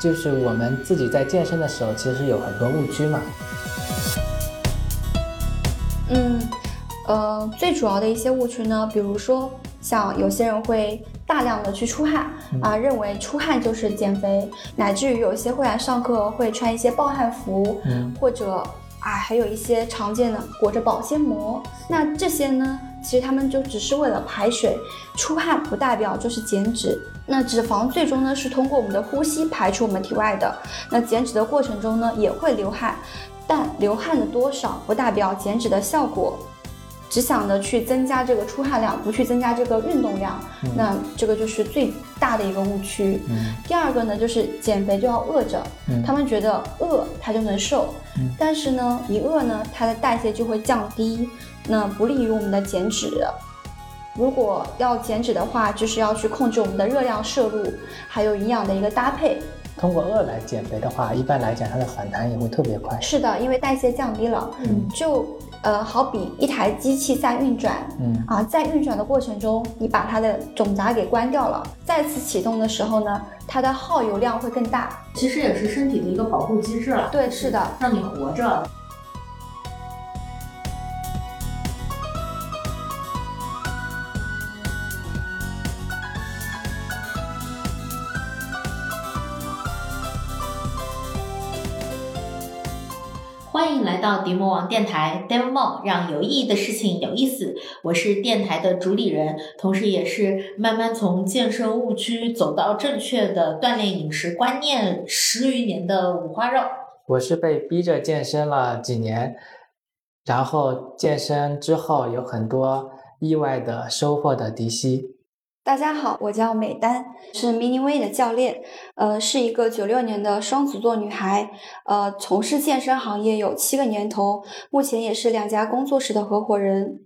就是我们自己在健身的时候，其实有很多误区嘛。嗯，呃，最主要的一些误区呢，比如说像有些人会大量的去出汗啊，认为出汗就是减肥，乃至于有些会来上课会穿一些暴汗服，或者啊，还有一些常见的裹着保鲜膜，那这些呢，其实他们就只是为了排水，出汗不代表就是减脂。那脂肪最终呢是通过我们的呼吸排出我们体外的，那减脂的过程中呢也会流汗。但流汗的多少不代表减脂的效果，只想着去增加这个出汗量，不去增加这个运动量，那这个就是最大的一个误区。第二个呢，就是减肥就要饿着，他们觉得饿他就能瘦，但是呢，一饿呢，它的代谢就会降低，那不利于我们的减脂。如果要减脂的话，就是要去控制我们的热量摄入，还有营养的一个搭配。通过饿来减肥的话，一般来讲，它的反弹也会特别快。是的，因为代谢降低了，嗯，就呃，好比一台机器在运转，嗯啊，在运转的过程中，你把它的总闸给关掉了，再次启动的时候呢，它的耗油量会更大。其实也是身体的一个保护机制了。对，是的，让你活着。来到迪魔王电台 d e m o 让有意义的事情有意思。我是电台的主理人，同时也是慢慢从健身误区走到正确的锻炼饮食观念十余年的五花肉。我是被逼着健身了几年，然后健身之后有很多意外的收获的迪西。大家好，我叫美丹，是 Mini Way 的教练，呃，是一个九六年的双子座女孩，呃，从事健身行业有七个年头，目前也是两家工作室的合伙人，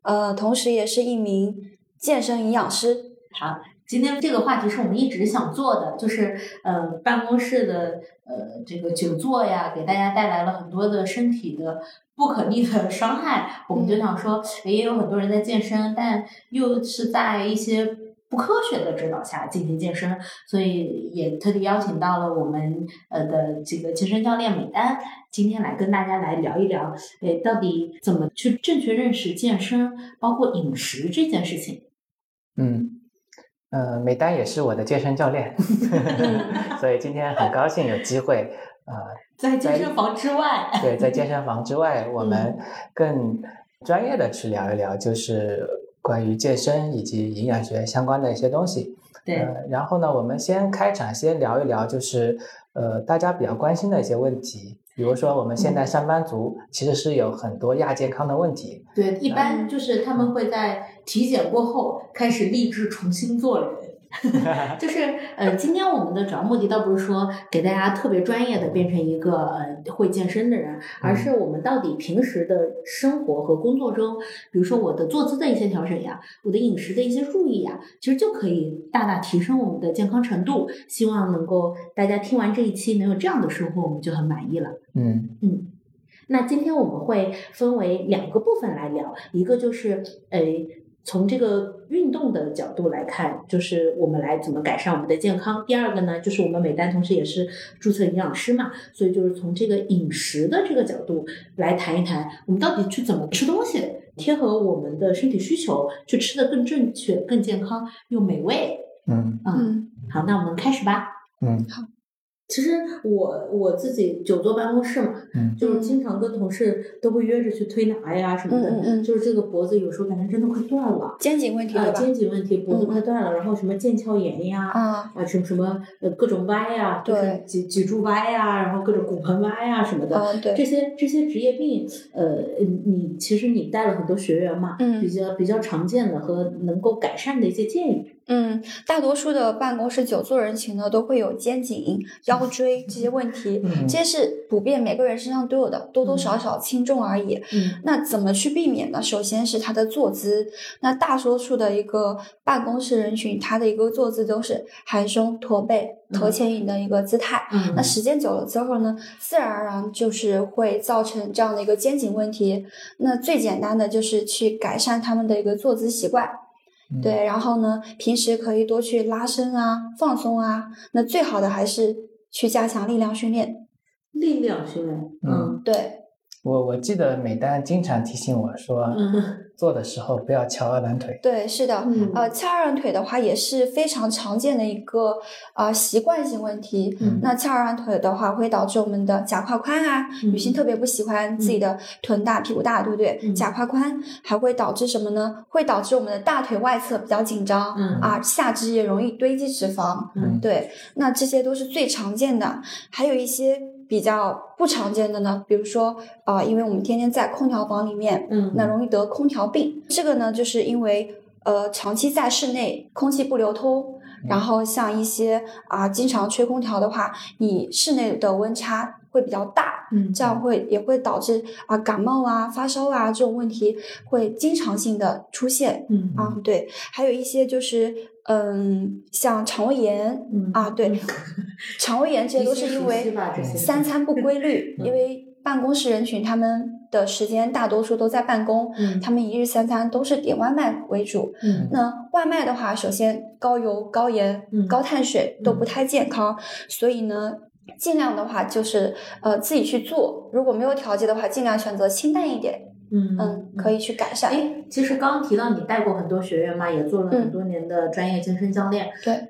呃，同时也是一名健身营养师。好，今天这个话题是我们一直想做的，就是呃，办公室的呃这个久坐呀，给大家带来了很多的身体的不可逆的伤害，我们就想说，也有很多人在健身，但又是在一些。不科学的指导下进行健身，所以也特地邀请到了我们呃的这个健身教练美丹，今天来跟大家来聊一聊，诶，到底怎么去正确认识健身，包括饮食这件事情。嗯，呃，美丹也是我的健身教练，所以今天很高兴有机会呃，在健身房之外，对，在 健身房之外，我们更专业的去聊一聊，就是。关于健身以及营养学相关的一些东西，对。然后呢，我们先开场，先聊一聊，就是呃，大家比较关心的一些问题，比如说我们现在上班族其实是有很多亚健康的问题。对，一般就是他们会在体检过后开始立志重新做人。就是呃，今天我们的主要目的倒不是说给大家特别专业的变成一个呃会健身的人，而是我们到底平时的生活和工作中，比如说我的坐姿的一些调整呀，我的饮食的一些注意呀，其实就可以大大提升我们的健康程度。希望能够大家听完这一期能有这样的收获，我们就很满意了。嗯嗯，那今天我们会分为两个部分来聊，一个就是呃。从这个运动的角度来看，就是我们来怎么改善我们的健康。第二个呢，就是我们美丹同时也是注册营养师嘛，所以就是从这个饮食的这个角度来谈一谈，我们到底去怎么吃东西，贴合我们的身体需求，去吃的更正确、更健康又美味。嗯嗯，好，那我们开始吧。嗯，好。其实我我自己久坐办公室嘛，就是经常跟同事都会约着去推拿呀什么的，就是这个脖子有时候感觉真的快断了，肩颈问题啊，肩颈问题，脖子快断了，然后什么腱鞘炎呀，啊什么什么呃各种歪呀，就是脊脊柱歪呀，然后各种骨盆歪呀什么的，这些这些职业病，呃，你其实你带了很多学员嘛，比较比较常见的和能够改善的一些建议。嗯，大多数的办公室久坐人群呢，都会有肩颈、腰椎这些问题，这些是普遍每个人身上都有的，多多少少轻重而已。那怎么去避免呢？首先是他的坐姿。那大多数的一个办公室人群，他的一个坐姿都是含胸驼背、头前引的一个姿态。那时间久了之后呢，自然而然就是会造成这样的一个肩颈问题。那最简单的就是去改善他们的一个坐姿习惯。对，然后呢，平时可以多去拉伸啊、放松啊。那最好的还是去加强力量训练。力量训练，嗯对，我我记得美丹经常提醒我说，嗯做的时候不要翘二郎腿。对，是的，嗯呃，翘二郎腿的话也是非常常见的一个啊、呃习惯性问题。嗯那翘二郎腿的话，会导致我们的假胯宽啊，嗯女性特别不喜欢自己的臀大、屁股大，对不对？嗯假胯宽还会导致什么呢？会导致我们的大腿外侧比较紧张，嗯啊，下肢也容易堆积脂肪。嗯对，那这些都是最常见的，还有一些比较不常见的呢，比如说啊、呃因为我们天天在空调房里面，嗯，那容易得空调病。这个呢，就是因为呃长期在室内，空气不流通。然后像一些啊、经常吹空调的话，你室内的温差会比较大，嗯这样会也会导致啊、感冒啊、发烧啊这种问题会经常性的出现。嗯。啊，对，还有一些就是嗯，像肠胃炎嗯啊，对，肠胃炎这些都是因为三餐不规律，因嗯为办公室人群他们的时间大多数都在办公，嗯他们一日三餐都是点外卖为主。嗯那外卖的话，首先高油、高盐、嗯高碳水都不嗯太健康，所以呢。尽量的话就是呃自己去做，如果没有调节的话，尽量选择清淡一点，嗯嗯，可以去改善。哎，其实刚刚提到你带过很多学员嘛，也做了很多年的专业健身教练。对，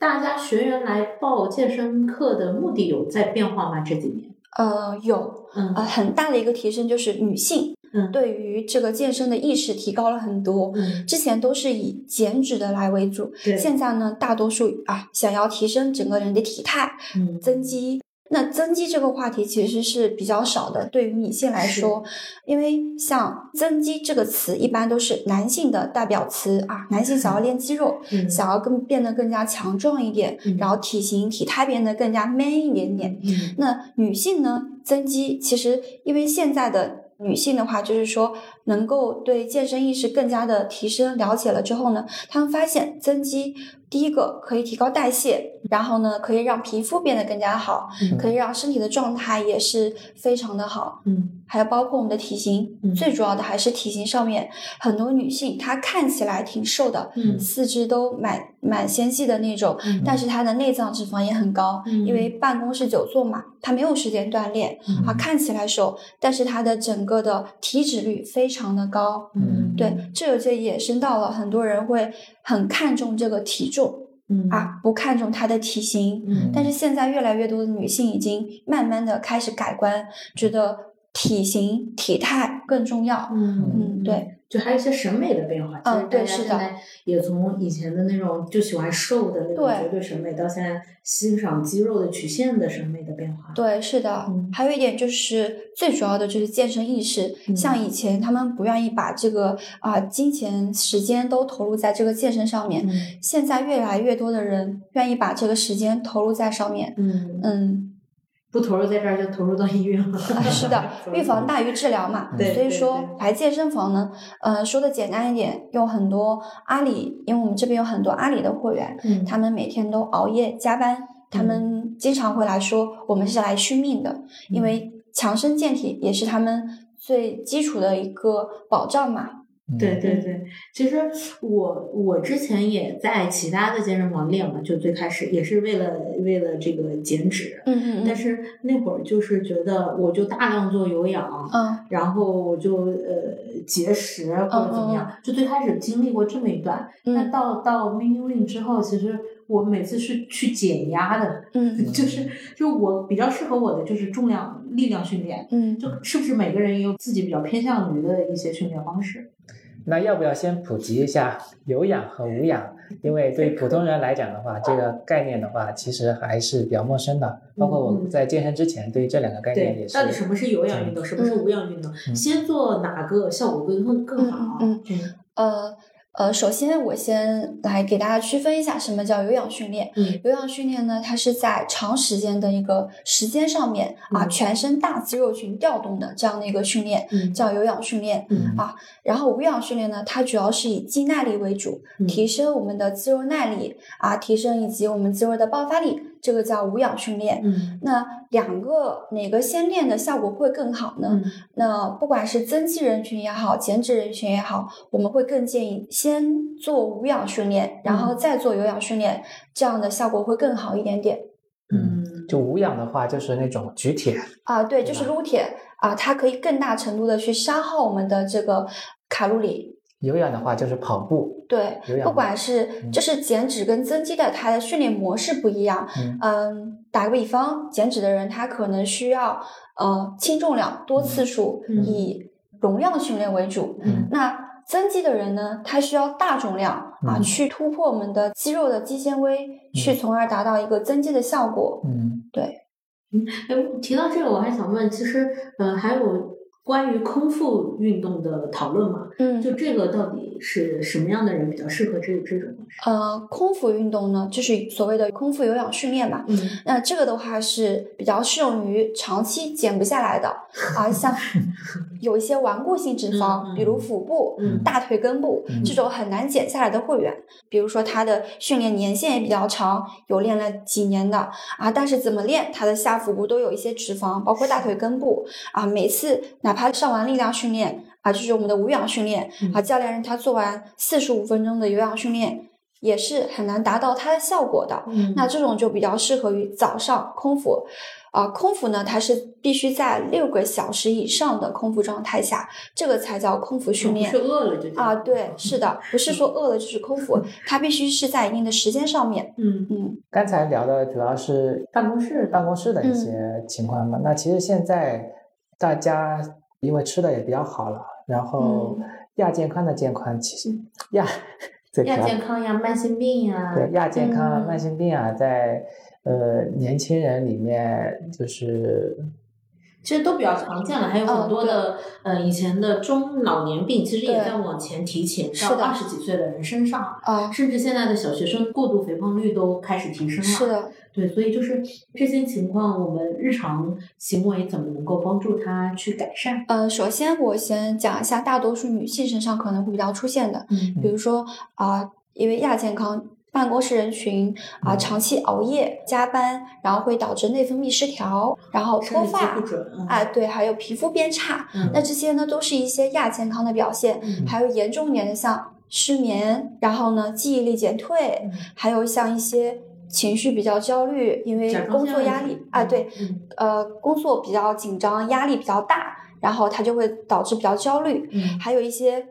大家学员来报健身课的目的有在变化吗？这几年？呃，有嗯呃很大的一个提升就是女性嗯对于这个健身的意识提高了很多。嗯，之前都是以减脂的来为主，对现在呢，大多数啊想要提升整个人的体态，嗯增肌。那增肌这个话题其实是比较少的，对于女性来说，因为像增肌这个词一般都是男性的代表词啊，男性想要练肌肉，嗯。想要更变得更加强壮一点，嗯。然后体型体态变得更加 man 一点点。嗯。那女性呢，增肌其实因为现在的女性的话，就是说能够对健身意识更加的提升，了解了之后呢，她们发现增肌第一个可以提高代谢，然后呢可以让皮肤变得更加好，嗯。可以让身体的状态也是非常的好。嗯。还有包括我们的体型，嗯。最主要的还是体型上面，很多女性她看起来挺瘦的，嗯。四肢都蛮蛮纤细的那种，嗯。但是她的内脏脂肪也很高，嗯。因为办公室久坐嘛，她没有时间锻炼，嗯。啊，看起来瘦，但是她的整个的体脂率非常的高，嗯对，这就衍生到了很多人会很看重这个体重嗯。啊，不看重她的体型，嗯。但是现在越来越多的女性已经慢慢的开始改观，觉得体型体态更重要。嗯嗯，对，就还有一些审美的变化。嗯对是的也从以前的那种就喜欢瘦的那种对绝对审美，到现在欣赏肌肉的曲线的审美的变化。对，是的。嗯还有一点就是最主要的就是健身意识，嗯像以前他们不愿意把这个啊、金钱时间都投入在这个健身上面，嗯现在越来越多的人愿意把这个时间投入在上面。嗯，嗯，不投入在这儿就投入到医院了。啊 是的，预防大于治疗嘛。对对所以说对来健身房呢，呃，说的简单一点，有很多阿里，因为我们这边有很多阿里的会员，嗯他们每天都熬夜加班，他们经常会来说，我们是来续命的，因为强身健体也是他们最基础的一个保障嘛。对对对，其实我我之前也在其他的健身房练嘛，就最开始也是为了为了这个减脂，嗯嗯但是那会儿就是觉得我就大量做有氧，嗯然后我就呃节食或者怎么样，就最开始经历过这么一段，但嗯。到到 Minu Lean 之后，其实我每次是去减压的，嗯 就是就我比较适合我的就是重量力量训练，嗯，就是不是每个人也有自己比较偏向于的一些训练方式？那要不要先普及一下有氧和无氧？因为对普通人来讲的话，这个概念的话，其实还是比较陌生的。包括我们在健身之前，对于这两个概念也，是。到底什么是有氧运动，什么是无氧运动？嗯先做哪个效果会更更好？嗯呃呃，首先我先来给大家区分一下什么叫有氧训练。嗯有氧训练呢，它是在长时间的一个时间上面啊，嗯全身大肌肉群调动的这样的一个训练，嗯叫有氧训练。嗯啊，然后无氧训练呢，它主要是以肌耐力为主，嗯提升我们的肌肉耐力啊，提升以及我们肌肉的爆发力，这个叫无氧训练。嗯那两个哪个先练的效果会更好呢？嗯那不管是增肌人群也好，减脂人群也好，我们会更建议先做无氧训练，然后再做有氧训练，这样的效果会更好一点点。嗯，就无氧的话就是那种举铁，啊，对，就是撸铁啊，它可以更大程度的去消耗我们的这个卡路里。有氧的话就是跑步，对不管是嗯就是减脂跟增肌的，它的训练模式不一样。嗯嗯，打个比方，减脂的人他可能需要呃轻重量多次数，嗯以容量训练为主。嗯那增肌的人呢，他需要大重量啊，嗯去突破我们的肌肉的肌纤维，去从而达到一个增肌的效果。嗯对，哎，提到这个，我还想问，其实呃，还有关于空腹运动的讨论嘛？嗯，就这个到底是什么样的人比较适合这这种？呃，空腹运动呢，就是所谓的空腹有氧训练嘛。嗯那这个的话是比较适用于长期减不下来的啊，像 有一些顽固性脂肪，比如腹部、嗯大腿根部、嗯这种很难减下来的会员，比如说他的训练年限也比较长，有练了几年的啊，但是怎么练，他的下腹部都有一些脂肪，包括大腿根部啊，每次哪怕上完力量训练啊，就是我们的无氧训练嗯啊，教练让他做完四十五分钟的有氧训练。也是很难达到它的效果的，嗯那这种就比较适合于早上空腹，啊、空腹呢，它是必须在六个小时以上的空腹状态下，这个才叫空腹训练不是饿了就叫啊。对，是的，不是说饿了就是空腹，它必须是在一定的时间上面。嗯，嗯刚才聊的主要是办公室办公室的一嗯些情况嘛。那其实现在大家因为吃的也比较好了，然后嗯。亚健康的健康，其实亚亚健康呀，慢性病呀，对亚健康慢性病啊，在呃年轻人里面就是其实都比较常见了，还有嗯很多的、呃以前的中老年病，其实也在往前提前到二十几岁的人身上，啊，甚至现在的小学生过度肥胖率都开始提升了。是的，对，所以就是这些情况，我们日常行为怎么能够帮助他去改善？呃，首先我先讲一下大多数女性身上可能会比较出现的，嗯比如说啊、因为亚健康。办公室人群啊、嗯长期熬夜加班，然后会导致内分泌失调，然后脱发哎，对，还有皮肤变差，嗯。那这些呢都是一些亚健康的表现，嗯。还有严重一点的像失眠，然后呢记忆力减退，嗯。还有像一些情绪比较焦虑，因为工作压力啊，对，嗯。呃，工作比较紧张，压力比较大，然后它就会导致比较焦虑，嗯。还有一些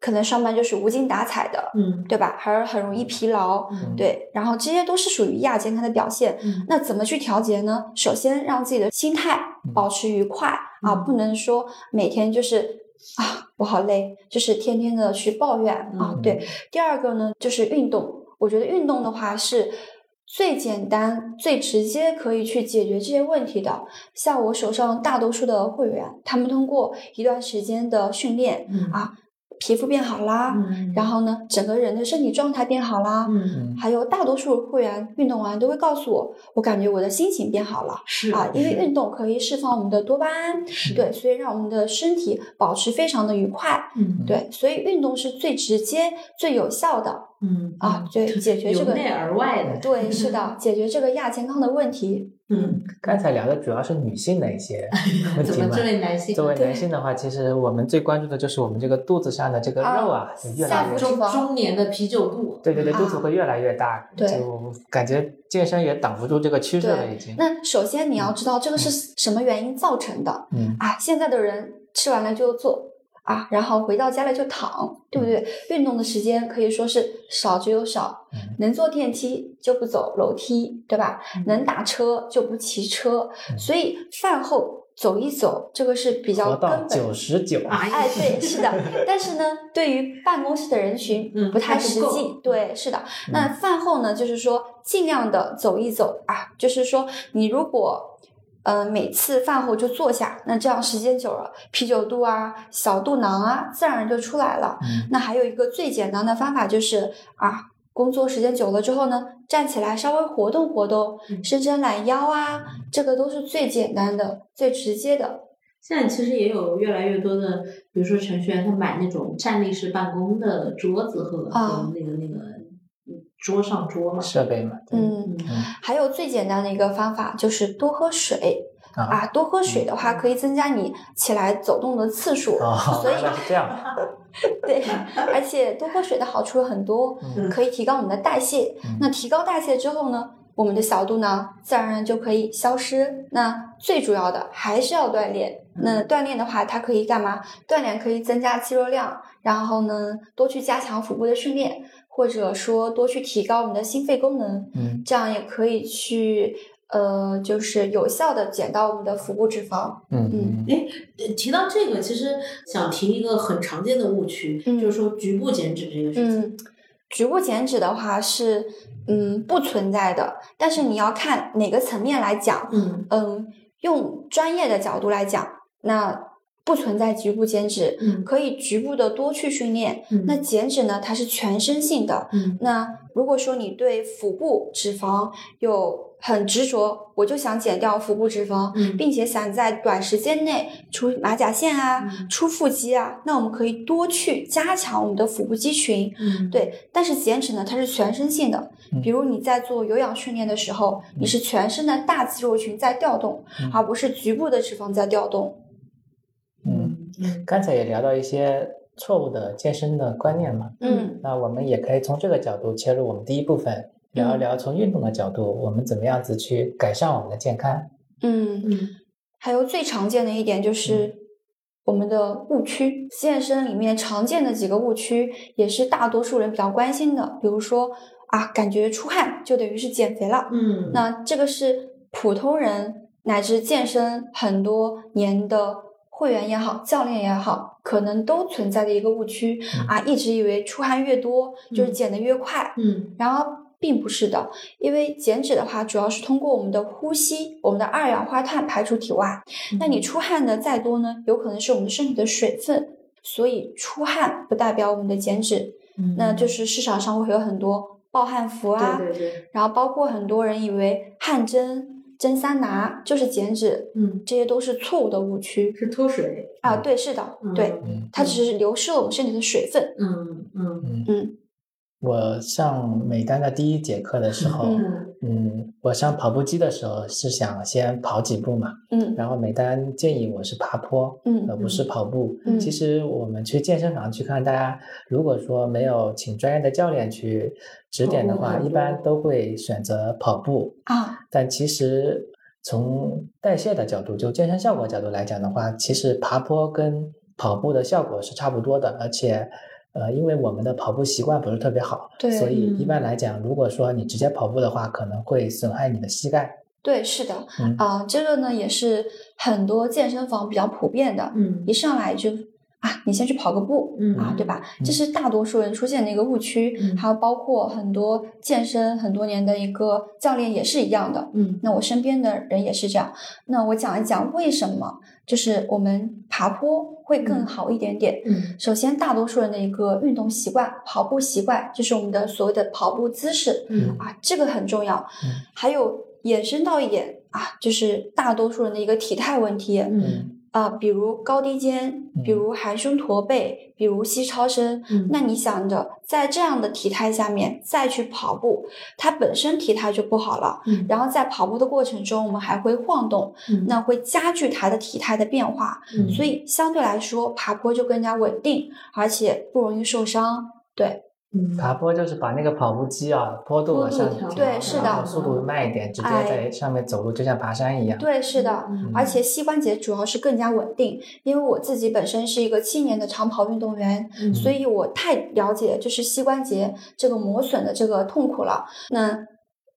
可能上班就是无精打采的，嗯对吧？还是很容易疲劳，嗯对，然后这些都是属于亚健康的表现。嗯那怎么去调节呢？首先让自己的心态保持愉快、啊，嗯不能说每天就是啊我好累，就是天天的去抱怨啊。嗯对，第二个呢就是运动，我觉得运动的话是。最简单、最直接可以去解决这些问题的，像我手上大多数的会员，他们通过一段时间的训练嗯啊，皮肤变好啦，嗯。然后呢，整个人的身体状态变好啦，嗯。嗯还有大多数会员运动完都会告诉我，我感觉我的心情变好了。是啊，因为运动可以释放我们的多巴胺，对，所以让我们的身体保持非常的愉快，嗯。对，所以运动是最直接、最有效的嗯。啊，对，解决这个由内而外的对，是的，解决这个亚健康的问题。嗯，刚才聊的主要是女性的一些问题嘛怎么这。位男性作为男性的话，其实我们最关注的就是我们这个肚子上的这个肉啊，就越来越中中年的啤酒肚，对对对，啊肚子会越来越大，对就感觉健身也挡不住这个趋势了，已经。那首先你要知道这个是什么原因造成的，嗯。啊，现在的人吃完了就做啊，然后回到家里就躺，对不对？运动的时间可以说是少之又少，嗯能坐电梯就不走楼梯，对吧？能打车就不骑车，嗯所以饭后走一走，这个是比较根本九十九，哎对，是的，但是呢，对于办公室的人群嗯不太实际。对，是的。那饭后呢，就是说尽量的走一走啊，就是说你如果。呃，每次饭后就坐下，那这样时间久了，啤酒肚啊、小肚囊啊，自然而然就出来了。嗯那还有一个最简单的方法就是啊，工作时间久了之后呢，站起来稍微活动活动，嗯伸伸懒腰啊，这个都是最简单的、最直接的。现在其实也有越来越多的，比如说程序员他买那种站立式办公的桌子和、啊和那个那桌上桌嘛，设备嘛，嗯，嗯还有最简单的一个方法就是多喝水啊啊，多喝水的话可以增加你起来走动的次数，哦，所以是这样，对，而且多喝水的好处有很多，嗯可以提高我们的代谢。嗯那提高代谢之后呢，我们的小肚呢，自然而然就可以消失。那最主要的还是要锻炼。那锻炼的话，它可以干嘛？锻炼可以增加肌肉量，然后呢，多去加强腹部的训练，或者说多去提高我们的心肺功能。嗯，这样也可以去呃，就是有效的减到我们的腹部脂肪。嗯嗯哎提到这个，其实想提一个很常见的误区，嗯就是说局部减脂这个事情。嗯，局部减脂的话是嗯不存在的，但是你要看哪个层面来讲。嗯嗯，用专业的角度来讲，那不存在局部减脂，嗯可以局部的多去训练。嗯那减脂呢，它是全身性的。嗯那如果说你对腹部脂肪有很执着，我就想减掉腹部脂肪，嗯并且想在短时间内出马甲线啊、嗯出腹肌啊，那我们可以多去加强我们的腹部肌群。嗯，对，但是减脂呢，它是全身性的嗯。比如你在做有氧训练的时候，你是全身的大肌肉群在调动，嗯而不是局部的脂肪在调动。刚才也聊到一些错误的健身的观念嘛，嗯那我们也可以从这个角度切入我们第一部分，聊一聊从运动的角度，我们怎么样子去改善我们的健康。嗯，嗯还有最常见的一点就是我们的误区。健身里面常见的几个误区，也是大多数人比较关心的，比如说啊，感觉出汗就等于是减肥了。嗯，那这个是普通人乃至健身很多年的会员也好，教练也好，可能都存在的一个误区、嗯啊，一直以为出汗越多就是嗯减得越快，嗯然而并不是的，因为减脂的话，主要是通过我们的呼吸，我们的二氧化碳排出体外。那你出汗的再多呢，有可能是我们的身体的水分，所以出汗不代表我们的减脂。嗯那就是市场上会有很多暴汗服啊，对对对，然后包括很多人以为汗蒸、蒸桑拿就是减脂，嗯，这些都是错误的误区是脱水，啊。对，是的，对，嗯它只是流失了我们身体的水分。嗯嗯嗯嗯我上美丹的第一节课的时候，嗯我上跑步机的时候是想先跑几步嘛，嗯然后美丹建议我是爬坡，嗯而不是跑步。嗯其实我们去健身房去看，大家如果说没有请专业的教练去指点的话，一般都会选择跑步。啊，但其实从代谢的角度，就健身效果角度来讲的话，其实爬坡跟跑步的效果是差不多的，而且。呃，因为我们的跑步习惯不是特别好，对所以一嗯。般来讲，如果说你直接跑步的话，可能会损害你的膝盖。对，是的，嗯。啊、这个呢也是很多健身房比较普遍的，嗯。一上来就啊，你先去跑个步，嗯啊，对吧？嗯这是大多数人出现的一个误区，嗯还有包括很多健身很多年的一个教练也是一样的。嗯那我身边的人也是这样。那我讲一讲为什么，就是我们爬坡会更嗯好一点点。嗯首先，大多数人的一个运动习惯，跑步习惯，就是我们的所谓的跑步姿势嗯啊，这个很重要。嗯还有延伸到一点啊，就是大多数人的一个体态问题。嗯啊，比如高低肩，比如含胸驼背，比如膝超伸。嗯那你想着在这样的体态下面再去跑步，它本身体态就不好了。嗯然后在跑步的过程中，我们还会晃动，嗯那会加剧它的体态的变化。嗯所以相对来说，爬坡就更加稳定，而且不容易受伤。对，嗯爬坡就是把那个跑步机啊坡度往上调，对是的然后速度慢一点，直接哎在上面走路，就像爬山一样。对，是的。嗯而且膝关节主要是更加稳定，因为我自己本身是一个七年的长跑运动员，嗯所以我太了解就是膝关节这个磨损的这个痛苦了。那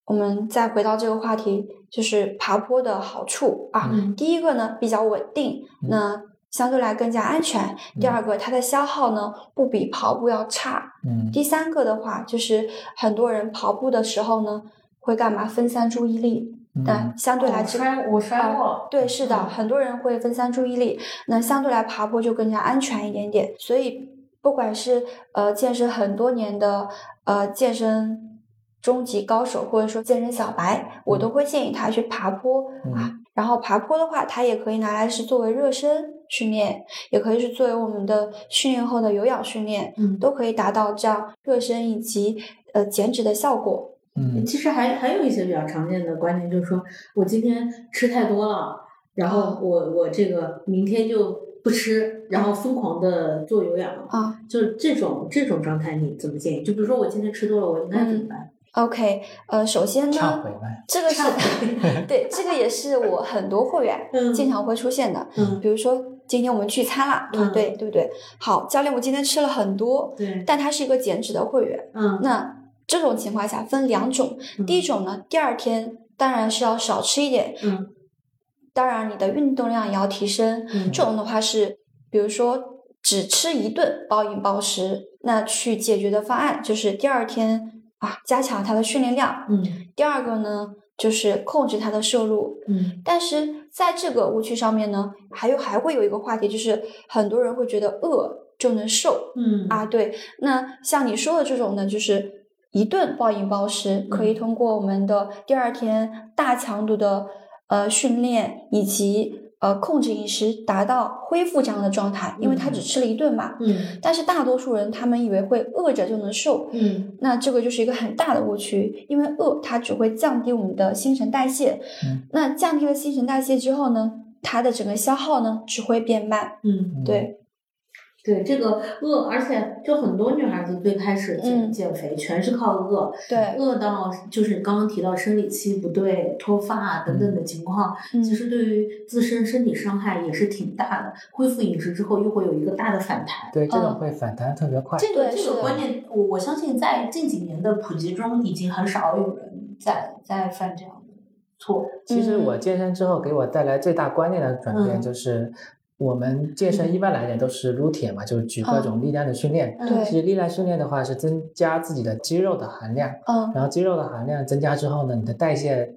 我们再回到这个话题，就是爬坡的好处啊。嗯第一个呢比较稳定，嗯那相对来更加安全。第二个，它的消耗呢不比跑步要差。嗯第三个的话，就是很多人跑步的时候呢会干嘛？分散注意力。那嗯相对来说，我摔我摔过，对，是的，嗯很多人会分散注意力，那相对来爬坡就更加安全一点点。所以，不管是呃健身很多年的呃健身中级高手，或者说健身小白，我都会建议他去爬坡、嗯啊。然后爬坡的话，它也可以拿来是作为热身训练，也可以是作为我们的训练后的有氧训练，嗯都可以达到这样热身以及呃减脂的效果。嗯其实还还有一些比较常见的观念，就是说我今天吃太多了，然后啊我我这个明天就不吃，然后疯狂的做有氧，啊，就是这种这种状态你怎么建议？就比如说我今天吃多了，我应该怎么办？OK，呃，首先呢，这个是 对，这个也是我很多会员嗯经常会出现的。嗯比如说今天我们聚餐啦，嗯团队对不对？好，教练，我今天吃了很多，对，但他是一个减脂的会员。嗯那这种情况下分两种，嗯第一种呢，第二天当然是要少吃一点，嗯当然你的运动量也要提升。嗯这种的话是，比如说只吃一顿暴饮暴食，那去解决的方案就是第二天啊加强他的训练量，嗯第二个呢就是控制他的摄入。嗯但是在这个误区上面呢，还有还会有一个话题，就是很多人会觉得饿就能瘦嗯啊。对，那像你说的这种呢，就是一顿暴饮暴食，可以通过我们的第二天大强度的呃训练以及呃控制饮食，达到恢复这样的状态，因为他只吃了一顿嘛。嗯。但是大多数人他们以为会饿着就能瘦，嗯。那这个就是一个很大的误区，因为饿它只会降低我们的新陈代谢，嗯。那降低了新陈代谢之后呢，它的整个消耗呢只会变慢，嗯，对，对，这个饿，而且就很多女孩子最开始减、嗯减肥全是靠饿，对，饿到就是刚刚提到生理期不对、脱发啊等等的情况，嗯其实对于自身身体伤害也是挺大的。恢复饮食之后，又会有一个大的反弹。对，这种嗯会反弹特别快。这个这个观念，我我相信在近几年的普及中，已经很少有人在在犯这样的错。其实嗯我健身之后给我带来最大观念的转变嗯就是，我们健身一般来讲都是撸铁嘛，就是举各种力量的训练。嗯对其实力量训练的话是增加自己的肌肉的含量，嗯然后肌肉的含量增加之后呢，你的代谢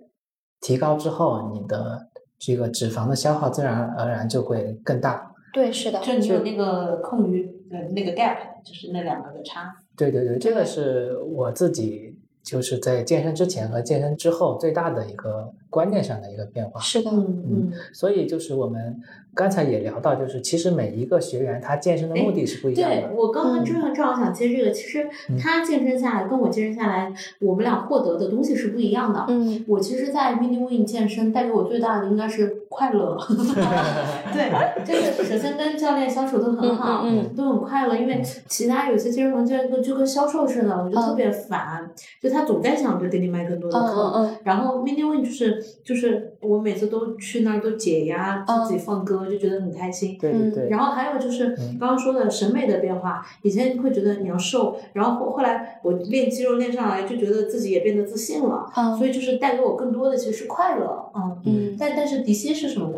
提高之后，你的这个脂肪的消耗自然而然就会更大。对，是的，就你有那个空余呃那个 gap，就是那两个的差。对对对，这个是我自己就是在健身之前和健身之后最大的一个观念上的一个变化。是的，嗯嗯，所以就是我们刚才也聊到，就是其实每一个学员他健身的目的是不一样的。对我刚刚嗯正好正好想接这个，其实嗯他健身下来跟我健身下来，我们俩获得的东西是不一样的。嗯我其实，在 Mini Win 健身带给我最大的应该是快乐。对，就是首先跟教练相处都很好，嗯嗯都很快乐。因为其他有些健身房教练就就跟销售似的，我就特别烦，就他总在想着给你卖更多的嗯课。嗯嗯然后 Mini Win 就是就是我每次都去那儿都解压，嗯自己放歌，就觉得很开心。对对对。然后还有就是嗯刚刚说的审美的变化，以前会觉得你要瘦，然后后后来我练肌肉练上来，就觉得自己也变得自信了，嗯所以就是带给我更多的其实是快乐，嗯。嗯但但是迪西是什么呢？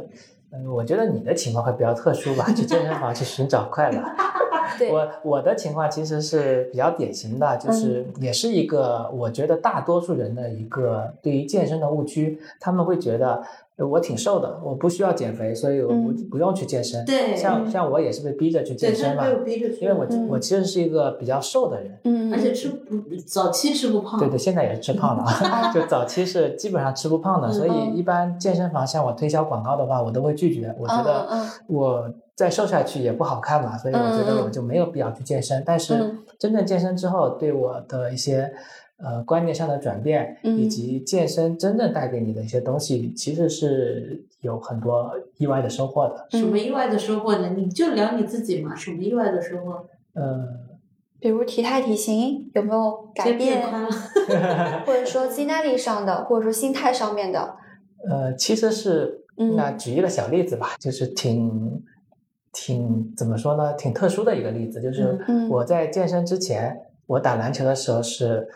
嗯，我觉得你的情况会比较特殊吧，去健身房去寻找快乐。对，我我的情况其实是比较典型的，就是也是一个我觉得大多数人的一个对于健身的误区，他们会觉得呃我挺瘦的，我不需要减肥，所以我不嗯不用去健身。对像像我也是被逼着去，健身嘛因为我嗯。我其实是一个比较瘦的人。嗯，而且吃不早期吃不胖，对对，现在也是吃胖了啊，就早期是基本上吃不胖的，嗯所以嗯。一般健身房向我推销广告的话，我都会拒绝。我觉嗯得嗯。我再瘦下去也不好看嘛，所以我觉得我就没有必要去健身。但是嗯真正健身之后，对我的一些呃观念上的转变，以嗯及健身真正带给你的一些东西，其实是有很多意外的收获的。什么意外的收获呢？你就聊你自己嘛，什么意外的收获？呃，比如体态体型有没有改变 或者说肌耐力上的，或者说心态上面的，呃，其实是，嗯那举一个小例子吧，就是挺挺怎么说呢，挺特殊的一个例子，就是嗯我在健身之前，我打篮球的时候是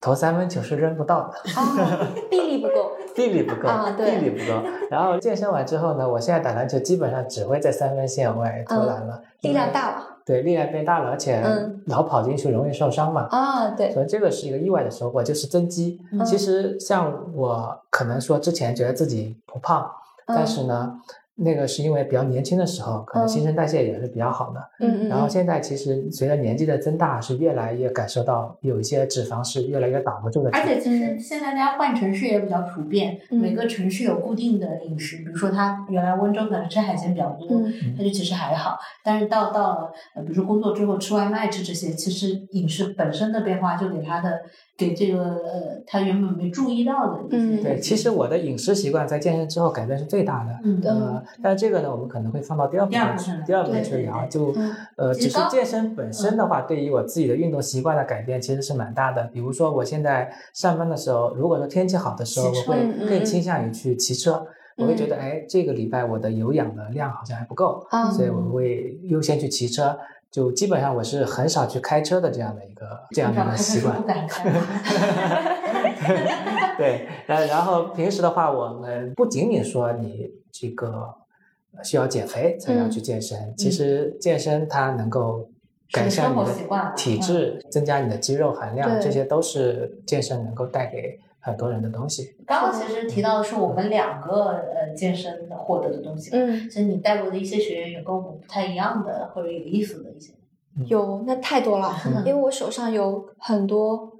投三分球是扔不到的，啊，臂力不够，臂力不够，啊对臂力不够。然后健身完之后呢，我现在打篮球基本上只会在三分线外投篮了，力量大了对，力量变大了，而且嗯老跑进去容易受伤嘛。啊，对，所以这个是一个意外的收获，就是增肌。嗯其实像我可能说之前觉得自己不胖，嗯但是呢，那个是因为比较年轻的时候，可能嗯新陈代谢也是比较好的。嗯嗯，然后现在其实随着年纪的增大，是越来越感受到有一些脂肪是越来越挡不住的。而且其实现在大家换城市也比较普遍，嗯每个城市有固定的饮食，比如说他原来温州可能吃海鲜比较多，嗯那就其实还好。但是到到了呃，比如说工作之后吃外卖吃这些，其实饮食本身的变化就给他的给这个呃他原本没注意到的一些。嗯对，其实我的饮食习惯在健身之后改变是最大的。嗯呃，但这个呢，我们可能会放到第二部分去第二部分对对去聊。就嗯呃，其实刚其实健身本身的话，对于我自己的运动习惯的改变其实是蛮大的。比如说，我现在上班的时候，如果说天气好的时候，我会更倾向于去骑车。我会觉得，哎，这个礼拜我的有氧的量好像还不够，啊所以我会优先去骑车。就基本上我是很少去开车的这样的一个这样的一个习惯不。敢开。对，然然后平时的话，我们不仅仅说你这个需要减肥才要去健身，其实健身它能够改善你的体质，增加你的肌肉含量，这些都是健身能够带给很多人的东西。刚刚其实提到的是我们两个呃健身获得的东西，嗯，其实你带过的一些学员有跟我们不太一样的或者有意思的一些。有那太多了，嗯因为我手上有很多，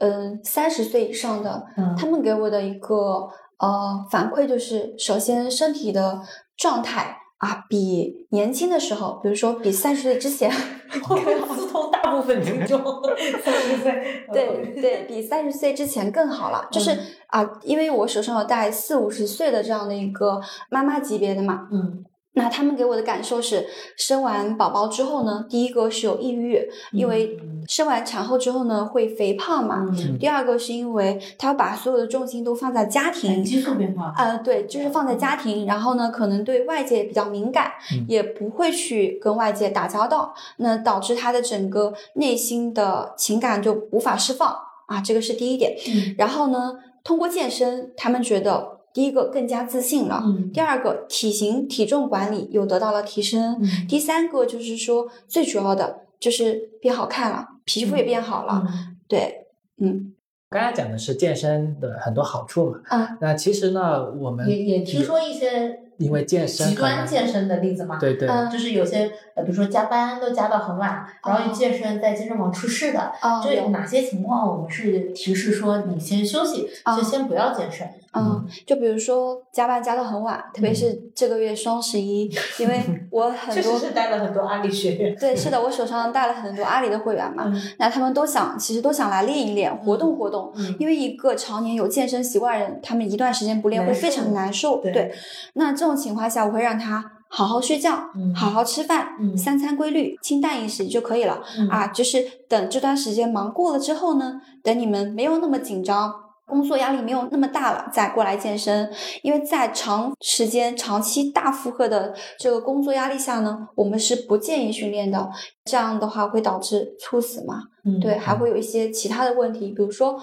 嗯，三十岁以上的，嗯他们给我的一个呃反馈就是，首先身体的状态啊，比年轻的时候，比如说比三十岁之前，刺痛大部分听众，对对，比三十岁之前更好了。就是嗯。啊，因为我手上有大概四五十岁的这样的一个妈妈级别的嘛，嗯那他们给我的感受是，生完宝宝之后呢，第一个是有抑郁，因为嗯。生完产后之后呢会肥胖嘛。嗯，第二个是因为他要把所有的重心都放在家庭，激素变化，呃，对，就是放在家庭，然后呢，可能对外界比较敏感，嗯。也不会去跟外界打交道，那导致他的整个内心的情感就无法释放。啊，这个是第一点。嗯。然后呢，通过健身，他们觉得第一个更加自信了，嗯第二个体型体重管理又得到了提升，嗯第三个就是说最主要的就是变好看了，皮肤也变好了，嗯对，嗯刚才讲的是健身的很多好处嘛，啊，那其实呢，我们也也听说一些因为健身极端健身的例子嘛，对对，嗯就是有些呃，比如说加班都加到很晚，然后健身，在健身房出事的。哦，这有有哪些情况我们是提示说你先休息，哦就先不要健身？嗯，就比如说加班加到很晚，特别是这个月双十一，因为 我很多是带了很多阿里学员。对，是的，我手上带了很多阿里的会员嘛，嗯那他们都想，其实都想来练一练，活动活动。嗯因为一个常年有健身习惯的人，他们一段时间不练会非常难受。对那这种情况下，我会让他好好睡觉，嗯好好吃饭，嗯三餐规律，清淡饮食就可以了。嗯啊，就是等这段时间忙过了之后呢，等你们没有那么紧张。工作压力没有那么大了，再过来健身，因为在长时间、长期大负荷的这个工作压力下呢，我们是不建议训练的。这样的话会导致猝死嘛？嗯对，还会有一些其他的问题，比如说，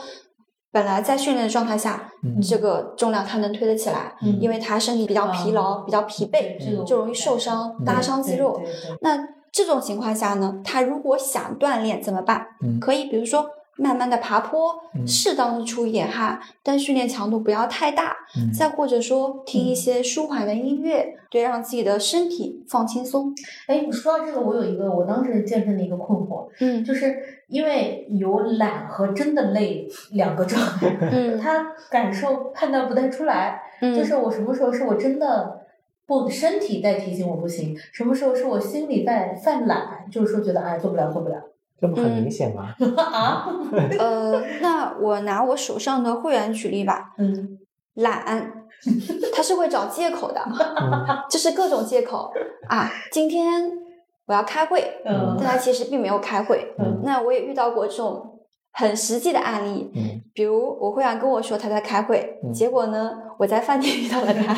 本来在训练的状态下，嗯这个重量他能推得起来，嗯因为他身体比较疲劳、嗯比较疲惫，这个就容易受伤、嗯拉伤肌肉。那这种情况下呢，他如果想锻炼怎么办？嗯可以，比如说慢慢的爬坡，嗯。适当的出一点汗，但训练强度不要太大。嗯。再或者说听一些舒缓的音乐，对，让自己的身体放轻松。哎，你说到这个，我有一个我当时健身的一个困惑，嗯。就是因为有懒和真的累两个状态，嗯。他感受判断不太出来，嗯，就是我什么时候是我真的不身体在提醒我不行，什么时候是我心里在犯懒，就是说觉得哎做不了做不了这不很明显吗？啊，呃，那我拿我手上的会员举例吧，嗯。懒，他是会找借口的，嗯。就是各种借口。啊。今天我要开会，嗯。但他其实并没有开会。嗯。那我也遇到过这种很实际的案例，嗯。比如我会员跟我说他在开会，嗯。结果呢，我在饭店遇到了他。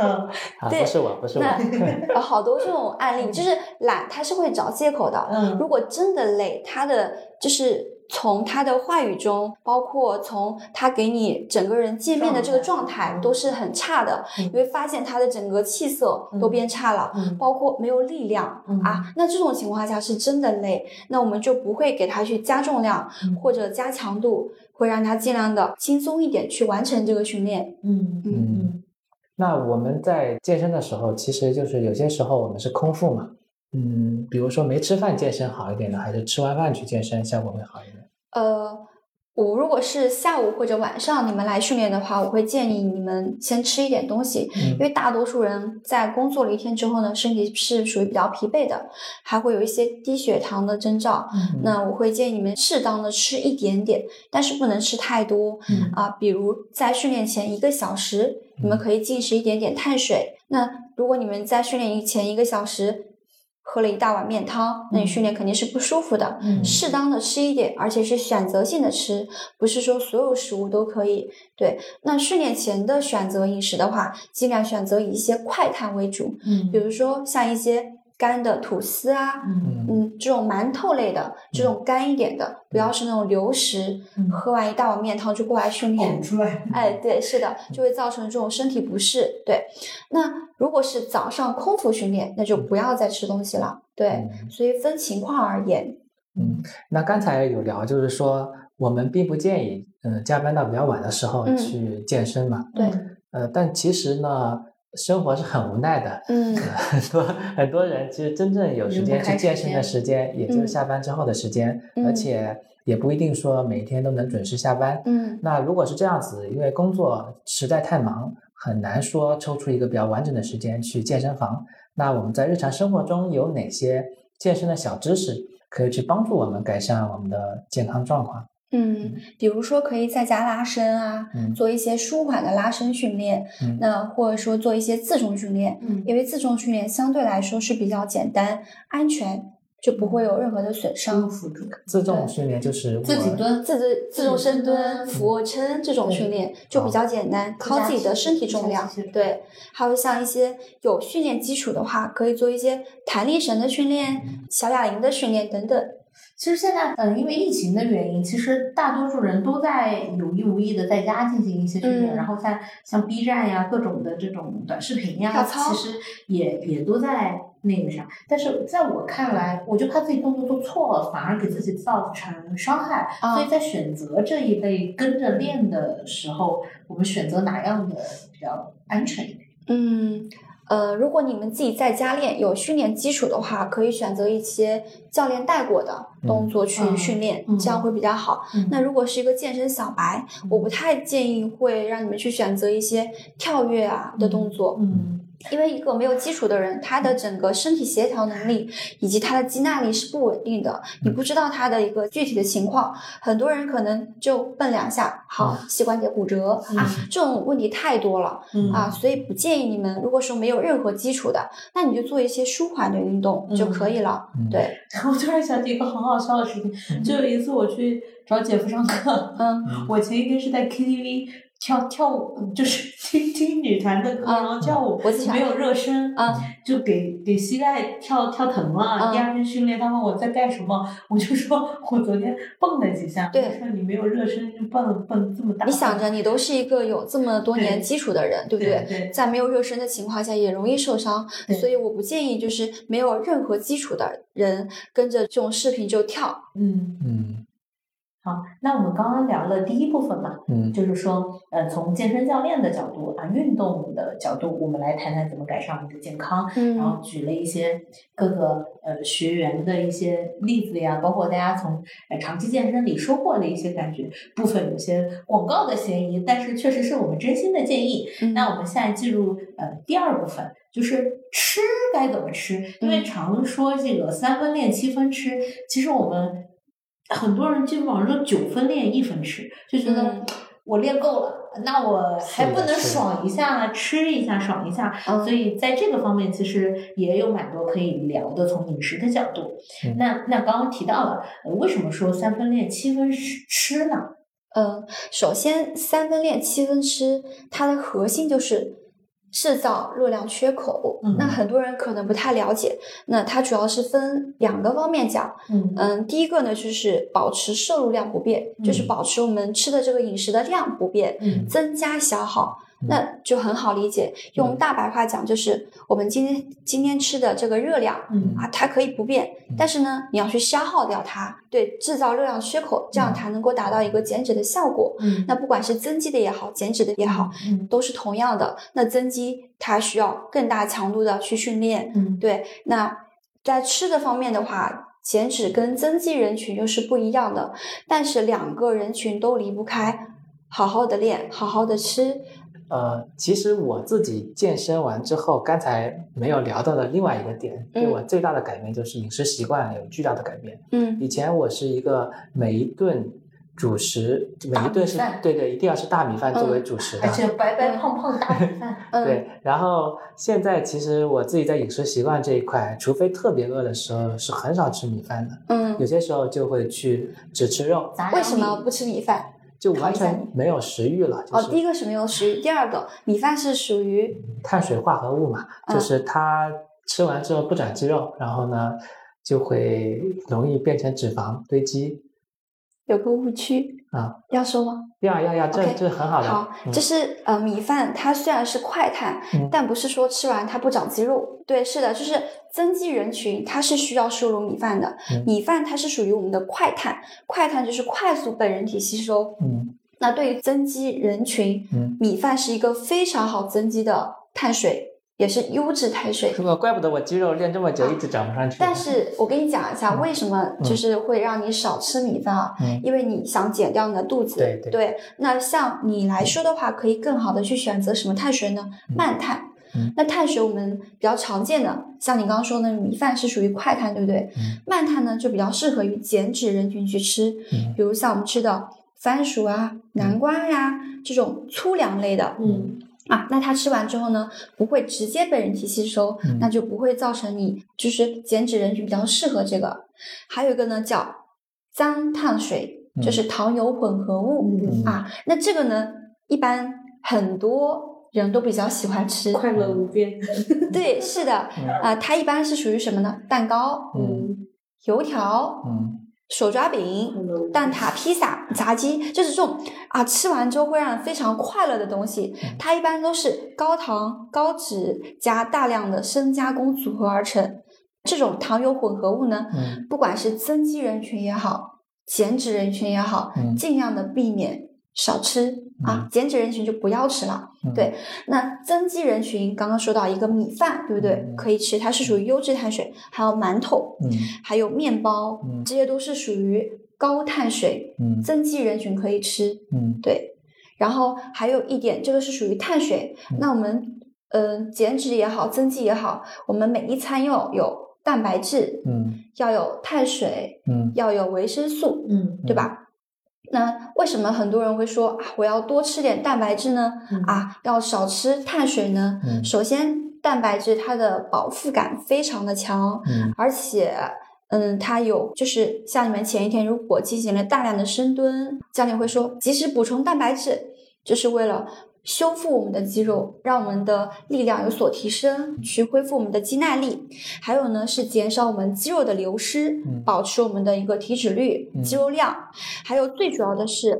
嗯 啊，对不是我，不是我，好多这种案例，就是懒，他是会找借口的。嗯如果真的累，他的就是从他的话语中，包括从他给你整个人见面的这个状状态态，都是很差的。嗯你会发现他的整个气色都变差了。嗯包括没有力量、嗯啊，那这种情况下是真的累，那我们就不会给他去加重量、嗯或者加强度，会让他尽量的轻松一点去完成这个训练。嗯嗯那我们在健身的时候，其实就是有些时候我们是空腹嘛，嗯，比如说没吃饭健身好一点呢，还是吃完饭去健身效果会好一点？呃，我如果是下午或者晚上你们来训练的话，我会建议你们先吃一点东西，嗯因为大多数人在工作了一天之后呢，身体是属于比较疲惫的，还会有一些低血糖的征兆。嗯那我会建议你们适当的吃一点点，但是不能吃太多嗯啊。比如在训练前一个小时，你们可以进食一点点碳水。那如果你们在训练前一个小时喝了一大碗面汤，那你训练肯定是不舒服的。嗯适当的吃一点，而且是选择性的吃，不是说所有食物都可以。对，那训练前的选择饮食的话，尽量选择以一些快碳为主，嗯比如说像一些干的吐司啊，嗯嗯，这种馒头类的，这种干一点的，不要是那种流食，嗯喝完一大碗面汤就过来训练。出来，哎，对，是的，就会造成这种身体不适。对，那如果是早上空腹训练，那就不要再吃东西了。对，嗯所以分情况而言。嗯，那刚才有聊，就是说我们并不建议，嗯、加班到比较晚的时候嗯去健身嘛。对，呃，但其实呢，生活是很无奈的。嗯 很多很多人其实真正有时间去健身的时间，也就是嗯下班之后的时间，嗯而且也不一定说每天都能准时下班。嗯那如果是这样子，因为工作实在太忙，很难说抽出一个比较完整的时间去健身房。那我们在日常生活中有哪些健身的小知识可以去帮助我们改善我们的健康状况？嗯，比如说可以在家拉伸啊，嗯做一些舒缓的拉伸训练，嗯那或者说做一些自重训练，嗯因为自重训练相对来说是比较简单、安全，就不会有任何的损伤。辅助自重训练就是自己蹲，自自自重深蹲、嗯俯卧撑这种训练就比较简单，靠自己的身体重量。对，还有像一些有训练基础的话，可以做一些弹力绳的训练、小哑铃的训练等等。其实现在，嗯，因为疫情的原因，其实大多数人都在有意无意的在家进行一些训练，嗯然后在像 B 站呀、各种的这种短视频呀，其实也也都在那个啥。但是在我看来，我就怕自己动作做错了，反而给自己造成伤害。啊所以在选择这一类跟着练的时候，我们选择哪样的比较安全一点？嗯，呃，如果你们自己在家练有训练基础的话，可以选择一些教练带过的动作去嗯训练，嗯这样会比较好。嗯那如果是一个健身小白，我不太建议会让你们去选择一些跳跃啊的动作，嗯因为一个没有基础的人，他的整个身体协调能力以及他的肌耐力是不稳定的，你不知道他的一个具体的情况。很多人可能就蹦两下，好，膝关节骨折啊，这种问题太多了。嗯啊，所以不建议你们，如果说没有任何基础的，那你就做一些舒缓的运动就可以了。嗯对，我突然想起一个很好笑的事情，就有一次我去找姐夫上课，嗯我前一天是在 KTV 跳跳舞，就是 听听女团的歌，嗯然后跳舞没有热身，嗯就给给膝盖跳跳疼了。嗯第二天训练，他问我在干什么，我就说我昨天蹦了几下。说你没有热身就蹦蹦这么大。你想着你都是一个有这么多年基础的人，对不对对在没有热身的情况下，也容易受伤，对所以我不建议就是没有任何基础的人跟着这种视频就跳。嗯，嗯好，那我们刚刚聊了第一部分嘛，嗯就是说，呃，从健身教练的角度啊，运动的角度，我们来谈谈怎么改善我们的健康。嗯然后嗯举了一些各个呃学员的一些例子呀，包括大家从呃长期健身里收获的一些感觉，部分有些广告的嫌疑，但是确实是我们真心的建议。嗯那我们现在进入呃第二部分，就是吃该怎么吃，因为嗯常说这个三分练七分吃，其实我们很多人基本上说九分练一分吃，就觉得。嗯我练够了，那我还不能爽一下，吃一下，爽一下。嗯所以在这个方面，其实也有蛮多可以聊的，从饮食的角度。嗯那那刚刚提到了，呃为什么说三分练七分吃吃呢？嗯，首先三分练七分吃，它的核心就是制造热量缺口。嗯那很多人可能不太了解，那它主要是分两个方面讲。嗯嗯，第一个呢就是保持摄入量不变，就是嗯保持我们吃的这个饮食的量不变，嗯增加消耗。嗯那就很好理解，用大白话讲就是我们今天今天吃的这个热量嗯啊，它可以不变，但是呢，你要去消耗掉它，对，制造热量缺口，这样才能够达到一个减脂的效果。嗯那不管是增肌的也好，减脂的也好，嗯都是同样的。那增肌它需要更大强度的去训练，嗯对。那在吃的方面的话，减脂跟增肌人群又是不一样的，但是两个人群都离不开好好的练，好好的吃。呃，其实我自己健身完之后，刚才没有聊到的另外一个点，对我最大的改变就是饮食习惯有巨大的改变。嗯以前我是一个每一顿主食，每一顿是对对，一定要是大米饭作为主食的。而且白白胖胖大米 饭，嗯，对，然后现在其实我自己在饮食习惯这一块，除非特别饿的时候，是很少吃米饭的。嗯，有些时候就会去只吃肉，为什么不吃米饭？就完全没有食欲了。就哦，第一个是没有食欲，第二个米饭是属于碳水化合物嘛，就嗯是它吃完之后不长肌肉，然后呢就会容易变成脂肪堆积有个误区啊。要说吗？要要要，这这很好的。好，嗯就是呃，米饭它虽然是快碳，嗯但不是说吃完它不长肌肉。对，是的，就是增肌人群它是需要摄入米饭的。嗯米饭它是属于我们的快碳，快碳就是快速被人体吸收。嗯那对于增肌人群，嗯，米饭是一个非常好增肌的碳水，也是优质碳水。我怪不得我肌肉练这么久一直长不上去。但是我跟你讲一下，为什么就是会让你少吃米饭啊？嗯因为你想减掉你的肚子。对对那像你来说的话，可以更好的去选择什么碳水呢？慢碳。嗯那碳水我们比较常见的，像你刚刚说的，米饭是属于快碳，对不对？嗯慢碳呢就比较适合于减脂人群去吃，嗯比如像我们吃的番薯啊、南瓜呀、这种粗粮类的，嗯啊，那它吃完之后呢，不会直接被人体吸收，嗯那就不会造成你就是减脂人群比较适合这个。还有一个呢叫脏碳水，就是糖油混合物、嗯啊。那这个呢，一般很多人都比较喜欢吃。快乐无边，对，是的，嗯啊、它一般是属于什么呢？蛋糕、嗯油条、嗯手抓饼、蛋挞、披萨、炸鸡，就是这种啊，吃完之后会让人非常快乐的东西。嗯它一般都是高糖、高脂加大量的深加工组合而成。这种糖油混合物呢，嗯不管是增肌人群也好，减脂人群也好，嗯尽量的避免少吃啊。减脂人群就不要吃了。嗯对，那增肌人群刚刚说到一个米饭，对不对？嗯可以吃，它是属于优质碳水，还有馒头，嗯还有面包，嗯这些都是属于高碳水，嗯增肌人群可以吃。嗯对，然后还有一点，这个是属于碳水。嗯那我们呃减脂也好，增肌也好，我们每一餐要有蛋白质，嗯要有碳水，嗯要有维生素，嗯对吧？那为什么很多人会说啊，我要多吃点蛋白质呢？嗯啊，要少吃碳水呢？嗯首先，蛋白质它的饱腹感非常的强，嗯而且，嗯，它有就是像你们前一天如果进行了大量的深蹲，教练会说及时补充蛋白质，就是为了修复我们的肌肉，让我们的力量有所提升，去恢复我们的肌耐力。还有呢，是减少我们肌肉的流失，嗯保持我们的一个体脂率、嗯肌肉量。还有最主要的是，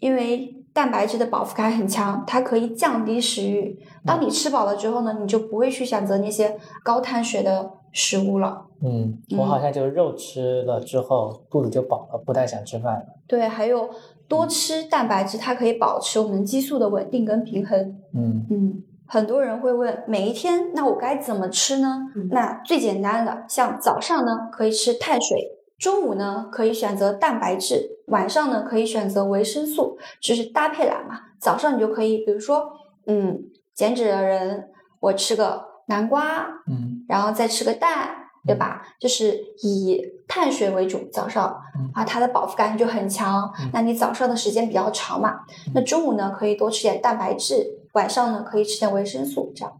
因为蛋白质的饱腹感很强，它可以降低食欲。当你吃饱了之后呢，你就不会去选择那些高碳水的食物了。嗯，我好像就肉吃了之后肚子就饱了，不太想吃饭了。对，还有多吃蛋白质，它可以保持我们激素的稳定跟平衡。嗯嗯，很多人会问，每一天那我该怎么吃呢？嗯那最简单的，像早上呢可以吃碳水，中午呢可以选择蛋白质，晚上呢可以选择维生素，就是搭配来嘛。早上你就可以，比如说，嗯，减脂的人，我吃个南瓜，嗯然后再吃个蛋，对吧？就是以碳水为主，早上嗯啊，它的饱腹感就很强嗯。那你早上的时间比较长嘛，那中午呢可以多吃点蛋白质，晚上呢可以吃点维生素，这样。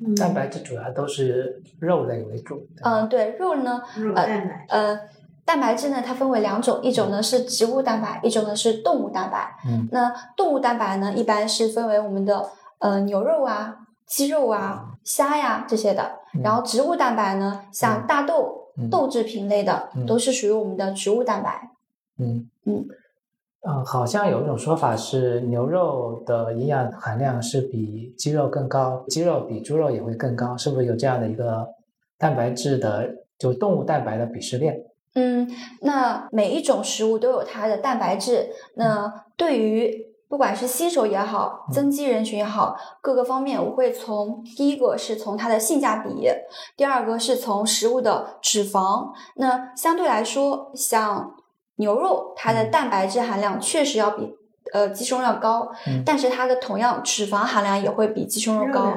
嗯蛋白质主要都是肉类为主。嗯，对，肉呢，呃呃，蛋白质呢它分为两种，一种呢是植物蛋白，一种呢是动物蛋白。嗯那动物蛋白呢一般是分为我们的呃牛肉啊、鸡肉啊、虾呀这些的。嗯然后植物蛋白呢，像大豆、嗯豆制品类的，嗯都是属于我们的植物蛋白。嗯嗯嗯，好像有一种说法是牛肉的营养含量是比鸡肉更高，鸡肉比猪肉也会更高，是不是有这样的一个蛋白质的就动物蛋白的鄙视链？嗯，那每一种食物都有它的蛋白质。那对于不管是新手也好，增肌人群也好，各个方面我会从第一个是从它的性价比，第二个是从食物的脂肪。那相对来说，像牛肉，它的蛋白质含量确实要比呃鸡胸肉高，嗯。但是它的同样脂肪含量也会比鸡胸肉高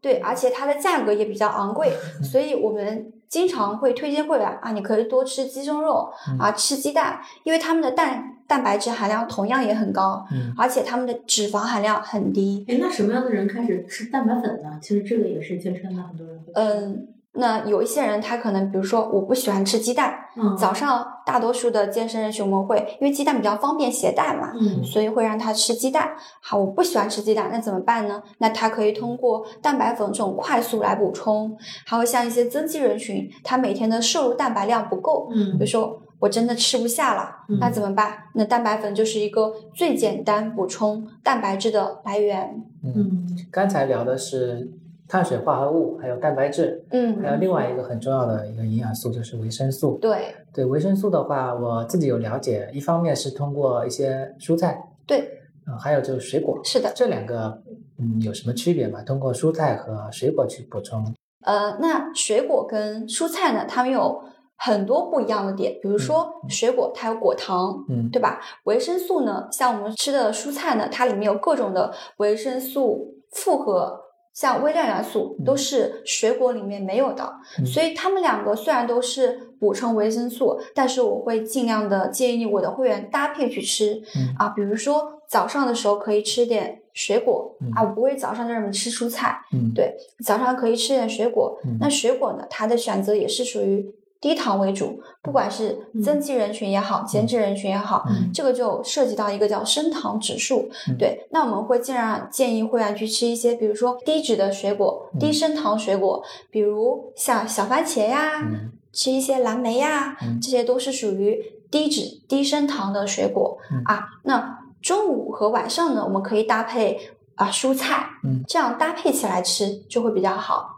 对，而且它的价格也比较昂贵，所以我们经常会推荐会员啊，你可以多吃鸡胸肉啊，吃鸡蛋，因为它们的蛋蛋白质含量同样也很高，嗯而且它们的脂肪含量很低。哎，那什么样的人开始吃蛋白粉呢？其实这个也是健身的很多人会。嗯，那有一些人他可能，比如说我不喜欢吃鸡蛋，嗯，早上大多数的健身人群我们会，因为鸡蛋比较方便携带嘛，嗯所以会让他吃鸡蛋。好，我不喜欢吃鸡蛋，那怎么办呢？那他可以通过蛋白粉这种快速来补充。还有像一些增肌人群，他每天的摄入蛋白量不够，比嗯如说我真的吃不下了，嗯那怎么办？那蛋白粉就是一个最简单补充蛋白质的来源。嗯，嗯刚才聊的是碳水化合物，还有蛋白质，嗯还有另外一个很重要的一个营养素就是维生素。对对维生素的话，我自己有了解，一方面是通过一些蔬菜，对，嗯，还有就是水果，是的。这两个嗯有什么区别吗？通过蔬菜和水果去补充，呃，那水果跟蔬菜呢，它们有很多不一样的点，比如说水果它有果糖，嗯对吧？维生素呢，像我们吃的蔬菜呢，它里面有各种的维生素复合。像微量元素都是水果里面没有的，嗯所以它们两个虽然都是补充维生素，但是我会尽量的建议我的会员搭配去吃、嗯啊，比如说早上的时候可以吃点水果、嗯啊，我不会早上让你们吃蔬菜，嗯，对早上可以吃点水果。嗯那水果呢，它的选择也是属于低糖为主，不管是增肌人群也好，减脂人群也好，嗯。这个就涉及到一个叫升糖指数。嗯。对，那我们会尽量建议会员去吃一些，比如说低脂的水果、嗯。低升糖水果，比如像小番茄呀，嗯。吃一些蓝莓呀，嗯。这些都是属于低脂、低升糖的水果、嗯。啊。那中午和晚上呢，我们可以搭配啊蔬菜，嗯。这样搭配起来吃就会比较好。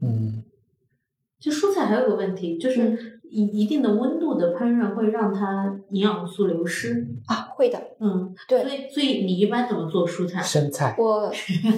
嗯就蔬菜还有个问题，就是一一定的温度的烹饪会让它营养素流失。啊，会的，嗯，对所以所以你一般怎么做蔬菜？生菜，我，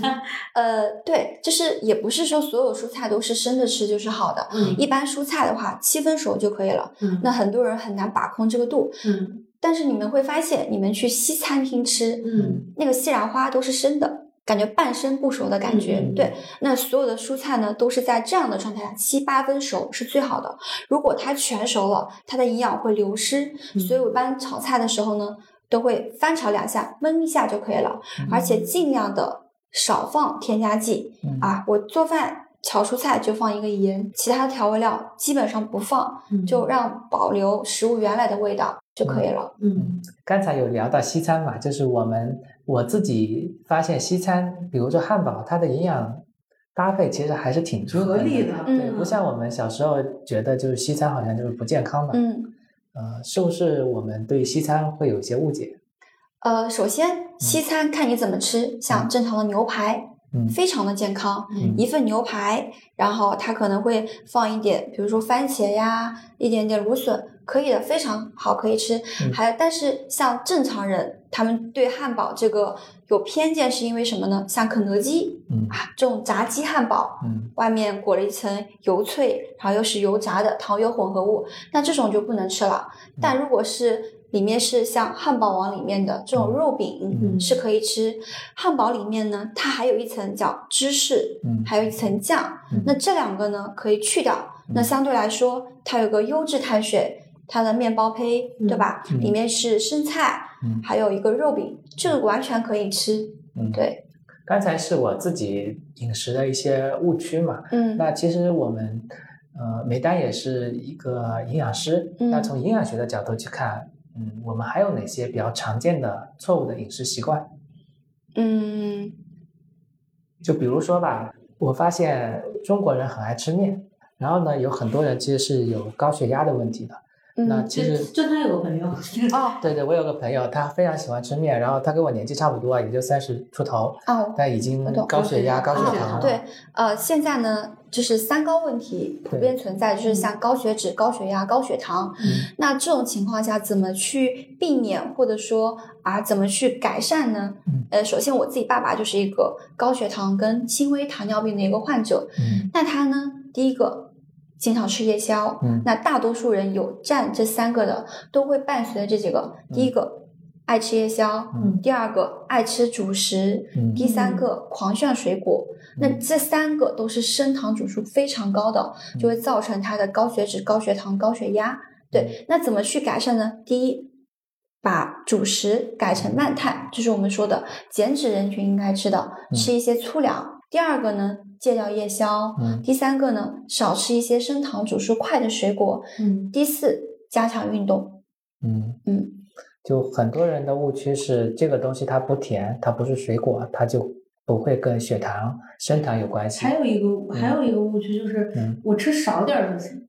呃，对，就是也不是说所有蔬菜都是生着吃就是好的，嗯一般蔬菜的话七分熟就可以了。嗯那很多人很难把控这个度，嗯但是你们会发现，你们去西餐厅吃，嗯那个西兰花都是生的，感觉半生不熟的感觉。嗯对，那所有的蔬菜呢，都是在这样的状态下七八分熟是最好的。如果它全熟了，它的营养会流失。嗯所以我一般炒菜的时候呢，都会翻炒两下，焖一下就可以了，而且尽量的少放添加剂、嗯啊。我做饭。炒蔬菜就放一个盐，其他的调味料基本上不放，嗯就让保留食物原来的味道就可以了。嗯刚才有聊到西餐嘛，就是我们我自己发现西餐，比如说汉堡，它的营养搭配其实还是挺均衡合理的嗯对，不像我们小时候觉得就是西餐好像就是不健康的，嗯，呃，是不是我们对西餐会有一些误解？呃，首先西餐看你怎么吃，像正常的牛排，嗯。非常的健康，嗯。一份牛排，然后它可能会放一点，比如说番茄呀，一点点芦笋，可以的，非常好，可以吃。嗯。还但是像正常人，他们对汉堡这个有偏见，是因为什么呢？像肯德基嗯啊，这种炸鸡汉堡，嗯外面裹了一层油脆，然后又是油炸的糖油混合物，那这种就不能吃了。但如果是里面是像汉堡王里面的这种肉饼，嗯是可以吃。汉堡里面呢，它还有一层叫芝士，嗯还有一层酱。嗯那这两个呢可以去掉。那相对来说，它有个优质碳水，它的面包胚，嗯对吧？嗯里面是生菜，嗯还有一个肉饼，这个完全可以吃。嗯，。对，刚才是我自己饮食的一些误区嘛，嗯那其实我们呃梅丹也是一个营养师，嗯那从营养学的角度去看，嗯，我们还有哪些比较常见的错误的饮食习惯？嗯就比如说吧，我发现中国人很爱吃面，然后呢，有很多人其实是有高血压的问题的。那嗯，其实就他有个朋友，哦对对，我有个朋友，他非常喜欢吃面，然后他跟我年纪差不多，也就三十出头，哦，但已经高血压、高高血糖。对，呃，现在呢，就是三高问题普遍存在，就是像高血脂、高血压、高血糖。嗯那这种情况下，怎么去避免，或者说啊，怎么去改善呢？嗯呃，首先我自己爸爸就是一个高血糖跟轻微糖尿病的一个患者，嗯那他呢，第一个经常吃夜宵，嗯那大多数人有占这三个的，都会伴随着这几个。第一个爱吃夜宵，嗯第二个爱吃主食，嗯第三个狂炫水果。那这三个都是升糖指数非常高的，就会造成他的高血脂、高血糖、高血压。对，那怎么去改善呢？第一，把主食改成慢碳，就是我们说的减脂人群应该吃的，嗯吃一些粗粮。第二个呢，戒掉夜宵。嗯第三个呢，少吃一些升糖指数快的水果。嗯第四，加强运动。嗯嗯，就很多人的误区是这个东西它不甜，它不是水果，它就不会跟血糖、升糖有关系。还有一个还有一个误区就是嗯，我吃少点儿就行。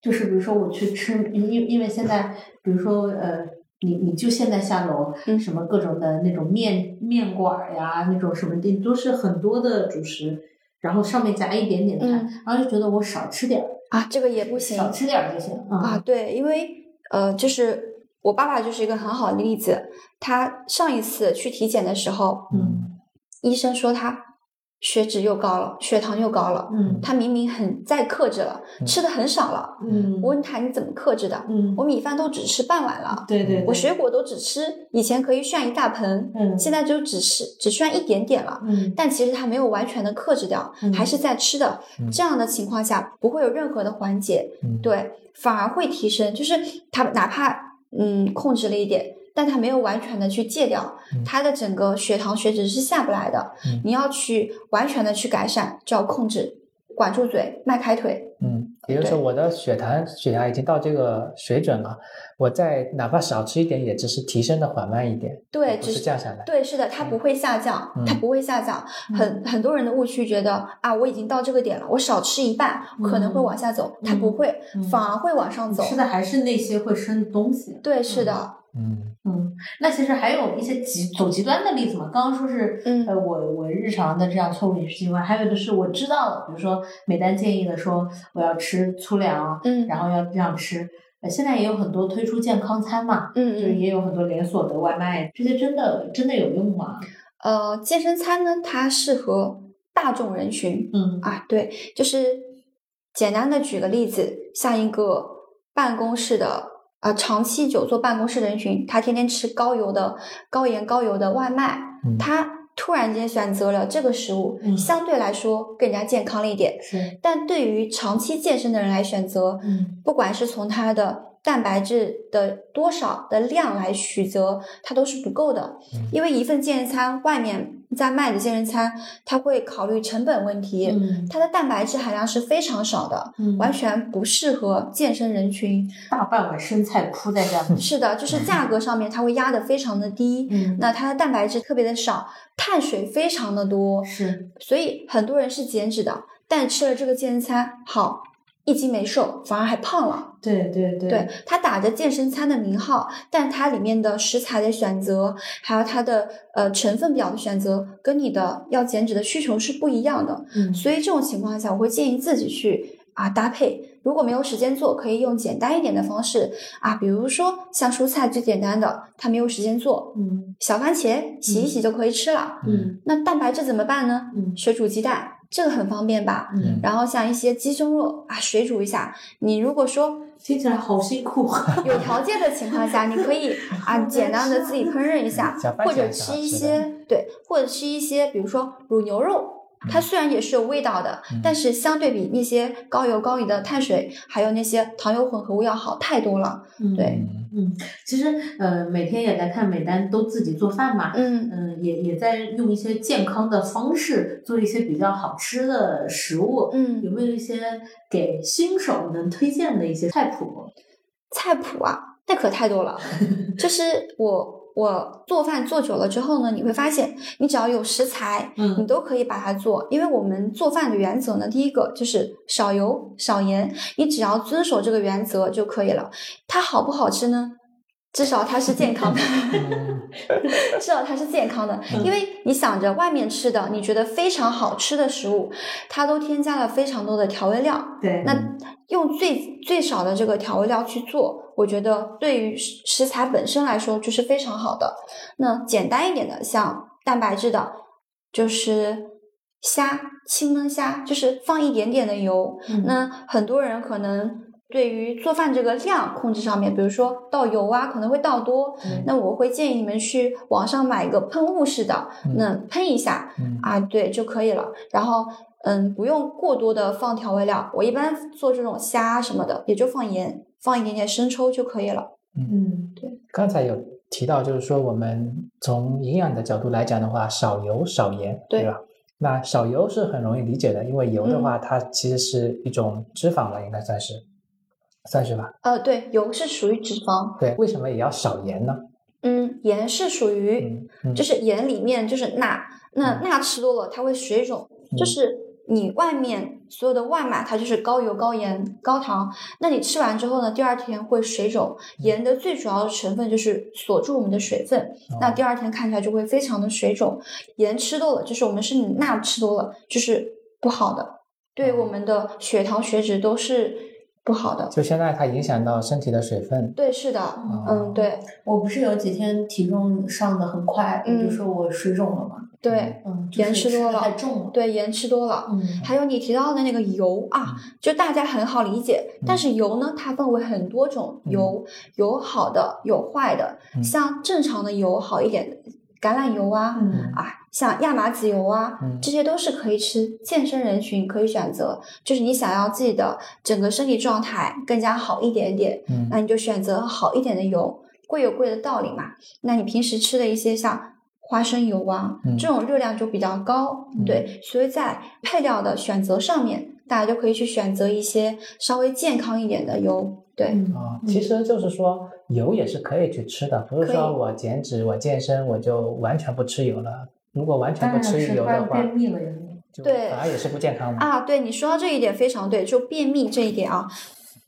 就是比如说我去吃，因因为现在比如说呃，你你就现在下楼，嗯什么各种的那种面面馆儿呀，那种什么的，都是很多的主食，然后上面夹一点点菜，嗯然后就觉得我少吃点儿，啊，这个也不行少吃点儿就行啊。啊。对，因为呃，就是我爸爸就是一个很好的例子。他上一次去体检的时候，嗯医生说他血脂又高了，血糖又高了。嗯他明明很在克制了，嗯吃的很少了。嗯，我问他你怎么克制的？嗯我米饭都只吃半碗了，对对，对我水果都只吃，以前可以炫一大盆，嗯现在就只吃只炫一点点了。嗯但其实他没有完全的克制掉，嗯还是在吃的。嗯这样的情况下不会有任何的缓解，嗯，对，反而会提升。就是他哪怕嗯控制了一点，但他没有完全的去戒掉，嗯他的整个血糖血脂是下不来的。嗯你要去完全的去改善，就要控制，管住嘴，迈开腿。嗯，也就是说我的血糖血压已经到这个水准了，我再哪怕少吃一点，也只是提升的缓慢一点，对，只是降下来。对，是的，它不会下降，它嗯不会下降。很很多人的误区觉得啊，我已经到这个点了，我少吃一半可能会嗯往下走，它不会，嗯反而会往上走。吃的还是那些会生的东西。对，是的，嗯嗯，那其实还有一些极走极端的例子嘛。刚刚说是，嗯呃，我我日常的这样错误饮食习惯，还有的是我知道了，比如说美丹建议的说我要吃粗粮，嗯然后要这样吃。呃，现在也有很多推出健康餐嘛，嗯就是。也有很多连锁的外卖，这些真的真的有用吗？呃，健身餐呢，它适合大众人群嗯啊，对，就是简单的举个例子，像一个办公室的。啊，长期久坐办公室的人群，他天天吃高油的、高盐、高油的外卖，嗯他突然间选择了这个食物，嗯相对来说更加健康了一点。是，但对于长期健身的人来选择，嗯不管是从他的蛋白质的多少的量来取择，它都是不够的。嗯因为一份健身餐外面在卖的健身餐，它会考虑成本问题，嗯它的蛋白质含量是非常少的，嗯，完全不适合健身人群。大半碗生菜铺在下面。是的，就是价格上面它会压得非常的低，嗯，那它的蛋白质特别的少，碳水非常的多，是，所以很多人是减脂的，但吃了这个健身餐，好一斤没瘦，反而还胖了。对对对对，它打着健身餐的名号，但它里面的食材的选择，还有它的呃成分表的选择，跟你的要减脂的需求是不一样的。嗯所以这种情况下，我会建议自己去啊搭配。如果没有时间做，可以用简单一点的方式啊，比如说像蔬菜最简单的，它没有时间做，嗯小番茄洗一洗就可以吃了。嗯那蛋白质怎么办呢？嗯水煮鸡蛋，这个很方便吧？嗯，然后像一些鸡胸肉啊，水煮一下。你如果说听起来好辛苦。有条件的情况下，你可以 啊简单的自己烹饪一下或者吃一些对，或者吃一些，比如说卤牛肉。它虽然也是有味道的，嗯但是相对比那些高油高盐的碳水，还有那些糖油混合物要好太多了。嗯对嗯嗯，其实呃，每天也在看美丹都自己做饭嘛，嗯嗯，也也在用一些健康的方式做一些比较好吃的食物。嗯，有没有一些给新手能推荐的一些菜谱？菜谱啊，那可太多了。就是我我做饭做久了之后呢，你会发现，你只要有食材，嗯你嗯都可以把它做。因为我们做饭的原则呢，第一个就是少油少盐，你只要遵守这个原则就可以了。它好不好吃呢？至少它是健康的，嗯 至少它是健康的。嗯因为你想着外面吃的，你觉得非常好吃的食物，它都添加了非常多的调味料。对，那用最最少的这个调味料去做，我觉得对于食食材本身来说就是非常好的。那简单一点的，像蛋白质的，就是虾、清焖虾，就是放一点点的油。嗯那很多人可能对于做饭这个量控制上面，比如说倒油啊，可能会倒多。嗯那我会建议你们去网上买一个喷雾式的，嗯那喷一下，嗯啊，对就可以了。然后，嗯，不用过多的放调味料。我一般做这种虾什么的，也就放盐，放一点点生抽就可以了。嗯对刚才有提到，就是说我们从营养的角度来讲的话，少油少盐，对吧？那少油是很容易理解的，因为油的话，它其实是一种脂肪了，应该算是，算是吧？呃，对，油是属于脂肪，对，为什么也要少盐呢？嗯，盐是属于，嗯嗯，就是盐里面就是钠，那钠吃多了它会水肿，嗯就是你外面所有的外卖它就是高油、高盐、高糖，那你吃完之后呢，第二天会水肿。盐的最主要的成分就是锁住我们的水分，那哦第二天看起来就会非常的水肿。盐吃多了，就是我们身体钠吃多了，就是不好的，对我们的血糖、血脂都是不好的。就现在它影响到身体的水分，对，是的，哦。嗯，对。我不是有几天体重上的很快，我就嗯说我水肿了嘛，对嗯，盐吃多了太重了，对，盐吃多了。嗯，还有你提到的那个油啊，就大家很好理解，但是油呢，它分为很多种油，有好的，有坏的。嗯。像正常的油好一点的，橄榄油啊，嗯。啊，像亚麻籽油啊，嗯这些都是可以吃。健身人群可以选择，就是你想要自己的整个身体状态更加好一点点，嗯那你就选择好一点的油，贵有贵的道理嘛。那你平时吃的一些像花生油啊，嗯这种热量就比较高，嗯对，所以在配料的选择上面，大家就可以去选择一些稍微健康一点的油，对，嗯啊，其实就是说油也是可以去吃的，不是说我减脂、我健身我就完全不吃油了。如果完全不吃油的话，便秘了，有点就对反而也是不健康的。啊，对你说到这一点非常对，就便秘这一点啊，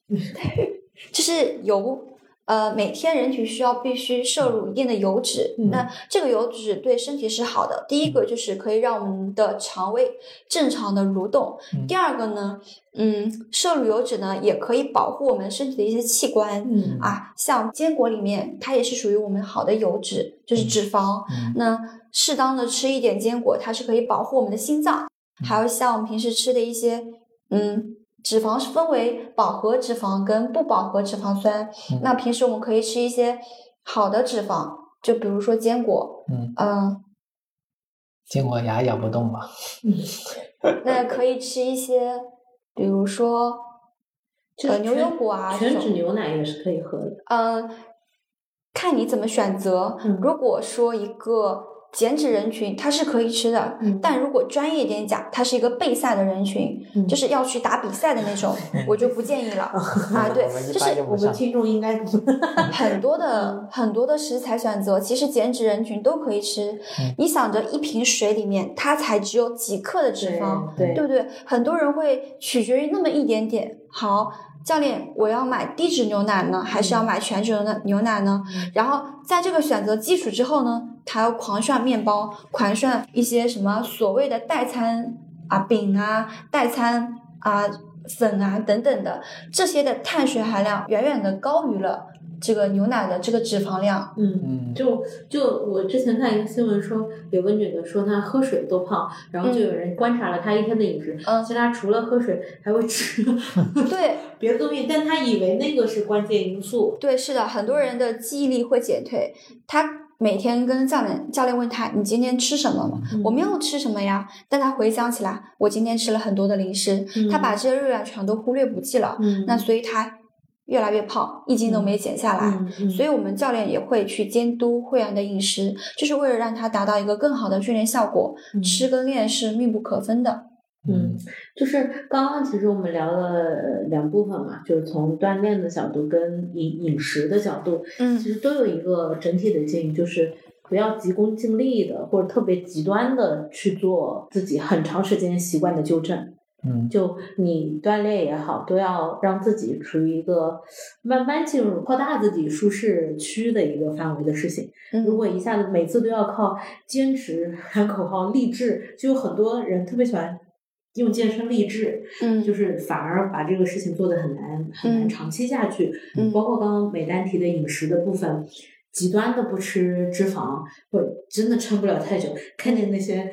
就是油。呃，每天人体需要必须摄入一定的油脂，嗯那这个油脂对身体是好的。第一个就是可以让我们的肠胃正常的蠕动，嗯第二个呢，嗯，摄入油脂呢也可以保护我们身体的一些器官，嗯啊，像坚果里面它也是属于我们好的油脂，就是脂肪。嗯那适当的吃一点坚果，它是可以保护我们的心脏。还有像我们平时吃的一些，嗯，脂肪是分为饱和脂肪跟不饱和脂肪酸。嗯那平时我们可以吃一些好的脂肪，就比如说坚果，嗯，嗯、坚果牙咬不动吧。那可以吃一些，比如说 牛油果啊全脂牛奶也是可以喝的，嗯，看你怎么选择。嗯如果说一个减脂人群，它是可以吃的，嗯但如果专业一点讲，它是一个备赛的人群，嗯就是要去打比赛的那种，我就不建议了 啊。对就是我们。听众应该 很多嗯的很多的食材选择，其实减脂人群都可以吃。嗯你想着一瓶水里面，它才只有几克的脂肪，对对不对？很多人会取决于那么一点点。好，教练，我要买低脂牛奶呢，还是要买全脂牛奶牛奶呢？嗯然后在这个选择基础之后呢，他要狂炫面包，狂炫一些什么所谓的代餐啊饼啊、代餐啊粉啊等等的，这些的碳水含量远远的高于了这个牛奶的这个脂肪量。嗯。嗯，就就我之前看一个新闻说，有个女的说她喝水都胖，然后就有人观察了她一天的饮食，嗯其实她除了喝水还会吃 对别的东西，但她以为那个是关键因素。对，是的，很多人的记忆力会减退。他每天跟教练教练问他：“你今天吃什么了？”嗯我没有吃什么呀，但他回想起来，我今天吃了很多的零食，他把这些热量全都忽略不计了。嗯那所以他越来越胖，一斤都没减下来。所以，我们教练也会去监督会员的饮食，就是为了让他达到一个更好的训练效果。嗯吃跟练是密不可分的。嗯，就是刚刚其实我们聊了两部分嘛，就是从锻炼的角度跟饮饮食的角度，嗯其实都有一个整体的建议，就是不要急功近利的或者特别极端的去做自己很长时间习惯的纠正。嗯就你锻炼也好，都要让自己处于一个慢慢进入扩大自己舒适区的一个范围的事情。如嗯果一下子每次都要靠坚持喊口号励志，就有很多人特别喜欢用健身励志，嗯就是反而把这个事情做得很难很难嗯长期下去。嗯包括刚刚美丹提的饮食的部分。极端的不吃脂肪，或者真的撑不了太久，看见那些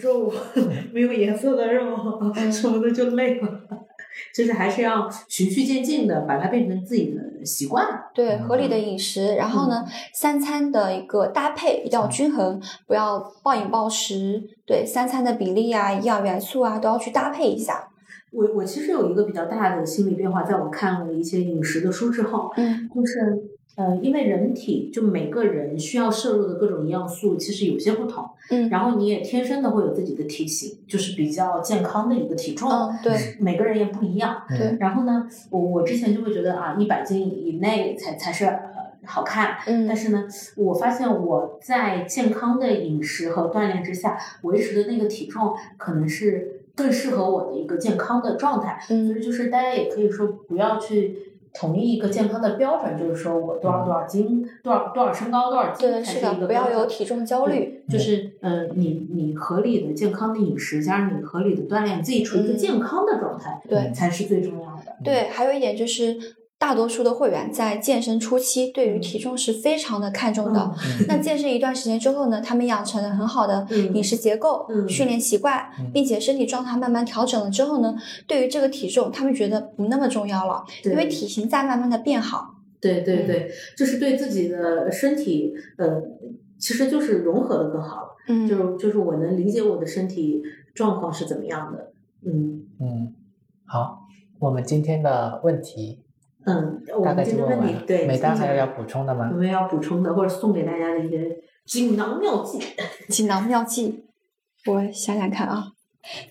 肉 没有颜色的肉嗯什么的就累了。就是还是要循序渐进的，把它变成自己的习惯。对，嗯合理的饮食，然后呢，三餐的一个搭配一定要均衡，不要暴饮暴食。对，三餐的比例啊、营养元素啊，都要去搭配一下。我我其实有一个比较大的心理变化，在我看了一些饮食的书之后，嗯就是呃，因为人体就每个人需要摄入的各种营养素其实有些不同，嗯然后你也天生的会有自己的体型，就是比较健康的一个体重，嗯，对每个人也不一样。对，然后呢，我我之前就会觉得啊，一百斤以内才才是呃好看，嗯但是呢，我发现我在健康的饮食和锻炼之下维持的那个体重，可能是更适合我的一个健康的状态。嗯所嗯以就是大家也可以说不要去统一一个健康的标准，就是说我多少多少斤，多少多少身高多少斤才，是一，个不要有体重焦虑。就是呃，你你合理的健康的饮食，加上你合理的锻炼，自己处于一个嗯健康的状态，对才是最重要的。对，还有一点就是，大多数的会员在健身初期对于体重是非常的看重的。嗯那健身一段时间之后呢，他们养成了很好的嗯饮食结构、嗯训练习惯，嗯并且身体状态慢慢调整了之后呢，对于这个体重，他们觉得不那么重要了，因为体型在慢慢的变好。对对对，就是对自己的身体，呃，其实就是融合的更好了。嗯，就是就是我能理解我的身体状况是怎么样的。嗯嗯，好，我们今天的问题嗯，我大概们今天就问完对，美丹还有要补充的吗有？没有要补充的，或者送给大家的一些锦囊妙计？锦囊妙计，我想想看啊，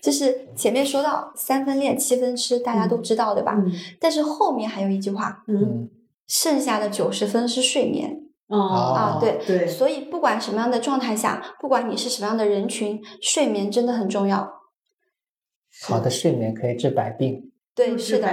就是前面说到三分练七分吃，大家都知道对吧？嗯但是后面还有一句话，嗯嗯剩下的九十分是睡眠。哦啊对对，所以不管什么样的状态下，不管你是什么样的人群，睡眠真的很重要。好的睡眠可以治百病，对，是的，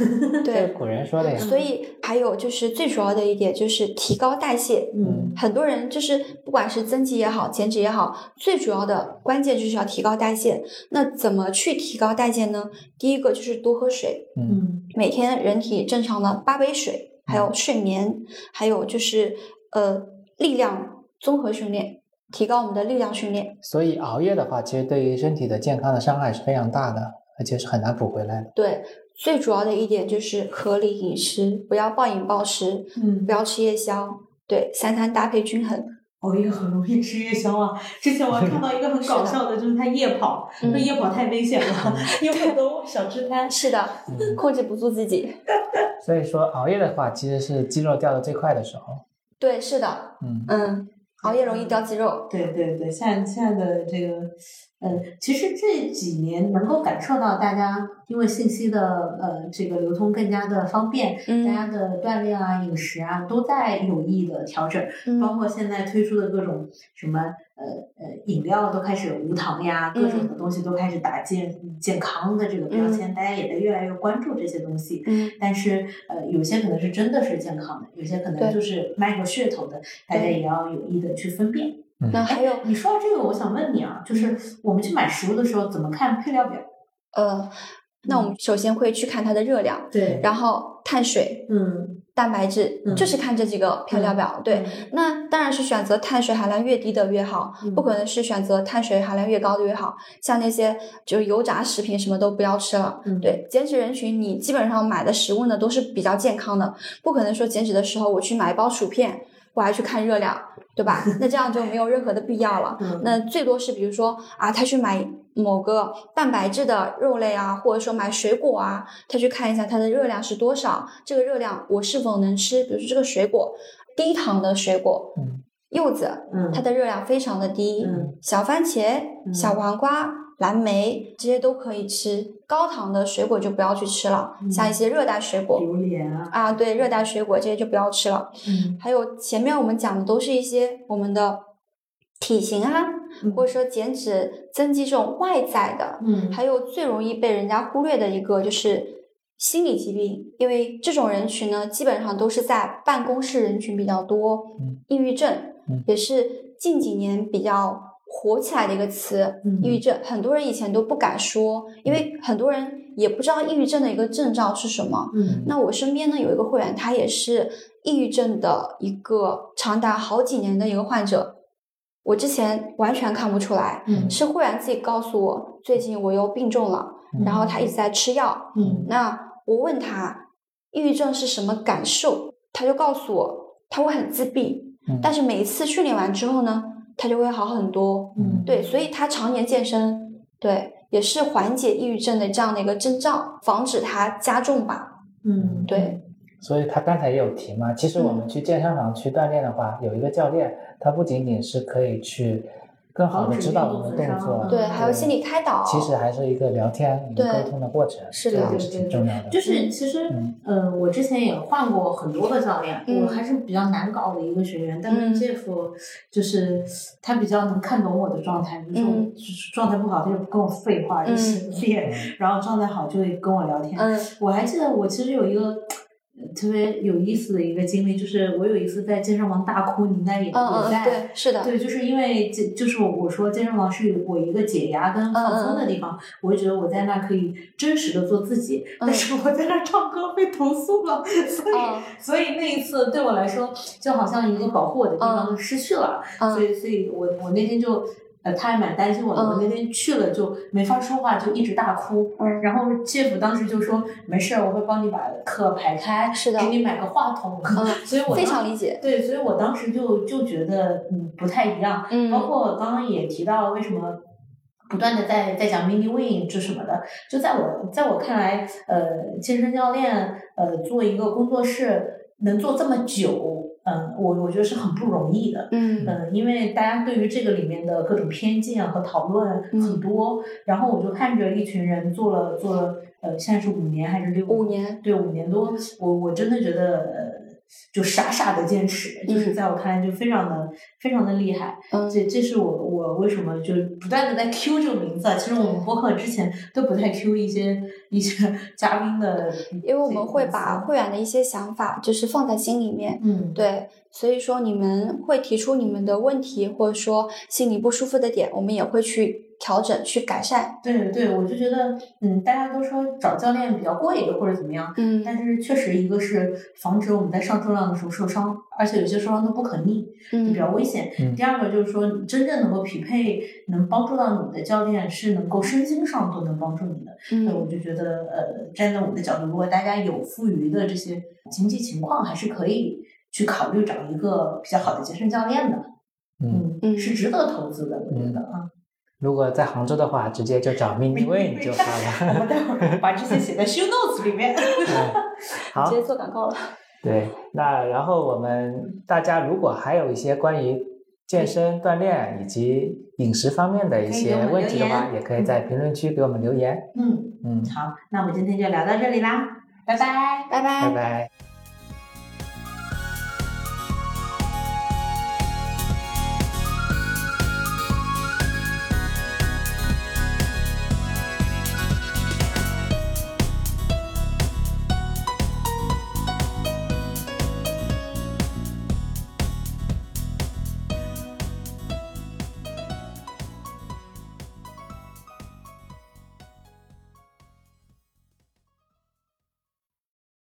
对。古人说的呀。所以还有就是最主要的一点就是提高代谢。嗯很多人就是不管是增肌也好，减脂也好，最主要的关键就是要提高代谢。那怎么去提高代谢呢？第一个就是多喝水，嗯嗯每天人体正常的八杯水，还有睡眠，还有就是呃力量综合训练，提高我们的力量训练。所以熬夜的话，其实对于身体的健康的伤害是非常大的，而且是很难补回来的。对，最主要的一点就是合理饮食，不要暴饮暴食，嗯不要吃夜宵，对，三餐搭配均衡。熬夜很容易吃夜宵啊！之前我还看到一个很搞笑的，就是他夜跑，嗯那夜跑太危险了，有很多小吃摊。是的，嗯控制不住自己。所以说熬夜的话，其实是肌肉掉的最快的时候。对，是的，嗯嗯，熬夜容易掉肌肉。对对对，现在现在的这个，呃，其实这几年能够感受到大家因为信息的呃这个流通更加的方便，嗯大家的锻炼啊、饮食啊都在有意的调整，包嗯括现在推出的各种什么呃呃饮料都开始无糖呀，各种的东西都开始打健健康的这个标签，大家也在越来越关注这些东西。嗯。但是呃，有些可能是真的是健康的，有些可能就是卖个噱头的，大家也要有意的去分辨。嗯那还有你说到这个，我想问你啊，就是我们去买食物的时候怎么看配料表？呃，那我们首先会去看它的热量，对，然后碳水、嗯，蛋白质，嗯就是看这几个配料表。对，那当然是选择碳水含量越低的越好，嗯不可能是选择碳水含量越高的越好。像那些就是油炸食品什么都不要吃了。嗯，对，减脂人群，你基本上买的食物呢都是比较健康的，不可能说减脂的时候我去买一包薯片，我还去看热量，对吧？那这样就没有任何的必要了。嗯，那最多是比如说啊，他去买某个蛋白质的肉类啊，或者说买水果啊，他去看一下它的热量是多少，这个热量我是否能吃？比如说这个水果，低糖的水果，嗯柚子，嗯，它的热量非常的低，嗯小番茄、嗯小黄瓜，蓝莓这些都可以吃，高糖的水果就不要去吃了，嗯像一些热带水果榴莲啊，啊，对，热带水果这些就不要吃了。嗯还有前面我们讲的都是一些我们的体型啊，嗯或者说减脂增肌这种外在的，嗯还有最容易被人家忽略的一个就是心理疾病，因为这种人群呢，基本上都是在办公室人群比较多，嗯抑郁症、嗯也是近几年比较火起来的一个词。嗯抑郁症，很多人以前都不敢说，因为很多人也不知道抑郁症的一个症状是什么。嗯那我身边呢有一个会员，他也是抑郁症的一个长达好几年的一个患者，我之前完全看不出来，嗯是会员自己告诉我，最近我又病重了，嗯然后他一直在吃药。嗯那我问他抑郁症是什么感受，他就告诉我他会很自闭，嗯但是每一次训练完之后呢，他就会好很多。嗯对，所以他常年健身，对，也是缓解抑郁症的这样的一个征兆，防止它加重吧。嗯对，所以他刚才也有提嘛，其实我们去健身房去锻炼的话，有一个教练，他不仅仅是可以去更好的指导我们的动作，对，还有心理开导。其实还是一个聊天、沟通的过程，是的这个也是挺重要的。就是其实嗯，呃，我之前也换过很多个教练，嗯我还是比较难搞的一个学员。但嗯是 Jeff 就是他比较能看懂我的状态，就是我状态不好，他就不跟我废话，就嗯是练；然后状态好就会跟我聊天。嗯我还记得我其实有一个。呃特别有意思的一个经历，就是我有一次在健身房大哭，你应该也也在，对，是的，对，就是因为这就是我我说健身房是我一个解压跟放松的地方，我就觉得我在那可以真实的做自己，但是我在那唱歌被投诉了，所以、嗯。所以那一次对我来说就好像一个保护我的地方失去了，嗯。所以所以我我那天就。呃，他还蛮担心我的。嗯我那天去了就没法说话，就一直大哭。嗯然后 Jeff 当时就说：“没事儿，我会帮你把课排开，是的给你买个话筒。嗯所以我非常理解。对，所以我当时就就觉得嗯不太一样，嗯包括刚刚也提到为什么不断的在在讲 mini win 这什么的，就在我在我看来，呃，健身教练呃做一个工作室能做这么久，嗯、我我觉得是很不容易的。嗯。嗯，因为大家对于这个里面的各种偏见和讨论嗯。很多，然后我就看着一群人做了做了，呃，现在是五年还是六五年，对，五年多，我我真的觉得，呃，就傻傻的坚持，就是嗯在我看来就非常的非常的厉害。嗯这这是我我为什么就不断的在 Q 这个名字啊？其实我们播客之前都不太 Q 一些一些 嘉宾的，因为我们会把会员的一些想法就是放在心里面。嗯对，所以说你们会提出你们的问题，或者说心里不舒服的点，我们也会去调整、去改善。对对，我就觉得，嗯，大家都说找教练比较贵或者怎么样，嗯但是确实一个是防止我们在上重量的时候受伤，而且有些受伤都不可逆，就比嗯较危险。嗯第二个就是说，真正能够匹配、能帮助到你的教练，是能够身心上都能帮助你的。那我嗯就觉得，呃，站在我们的角度，如果大家有富余的这些经济情况，还是可以去考虑找一个比较好的健身教练的。嗯，嗯是值得投资的，我觉得啊。如果在杭州的话，直接就找 Mini Win 就好了 我了。们待会儿把这些写在 show notes 里面。嗯 好直，接做广告了。对，那然后我们大家如果还有一些关于健身锻炼以及饮食方面的一些问题的话，也可以在评论区给我们留言。嗯，嗯，好，那我们今天就聊到这里啦，拜拜。拜拜拜拜。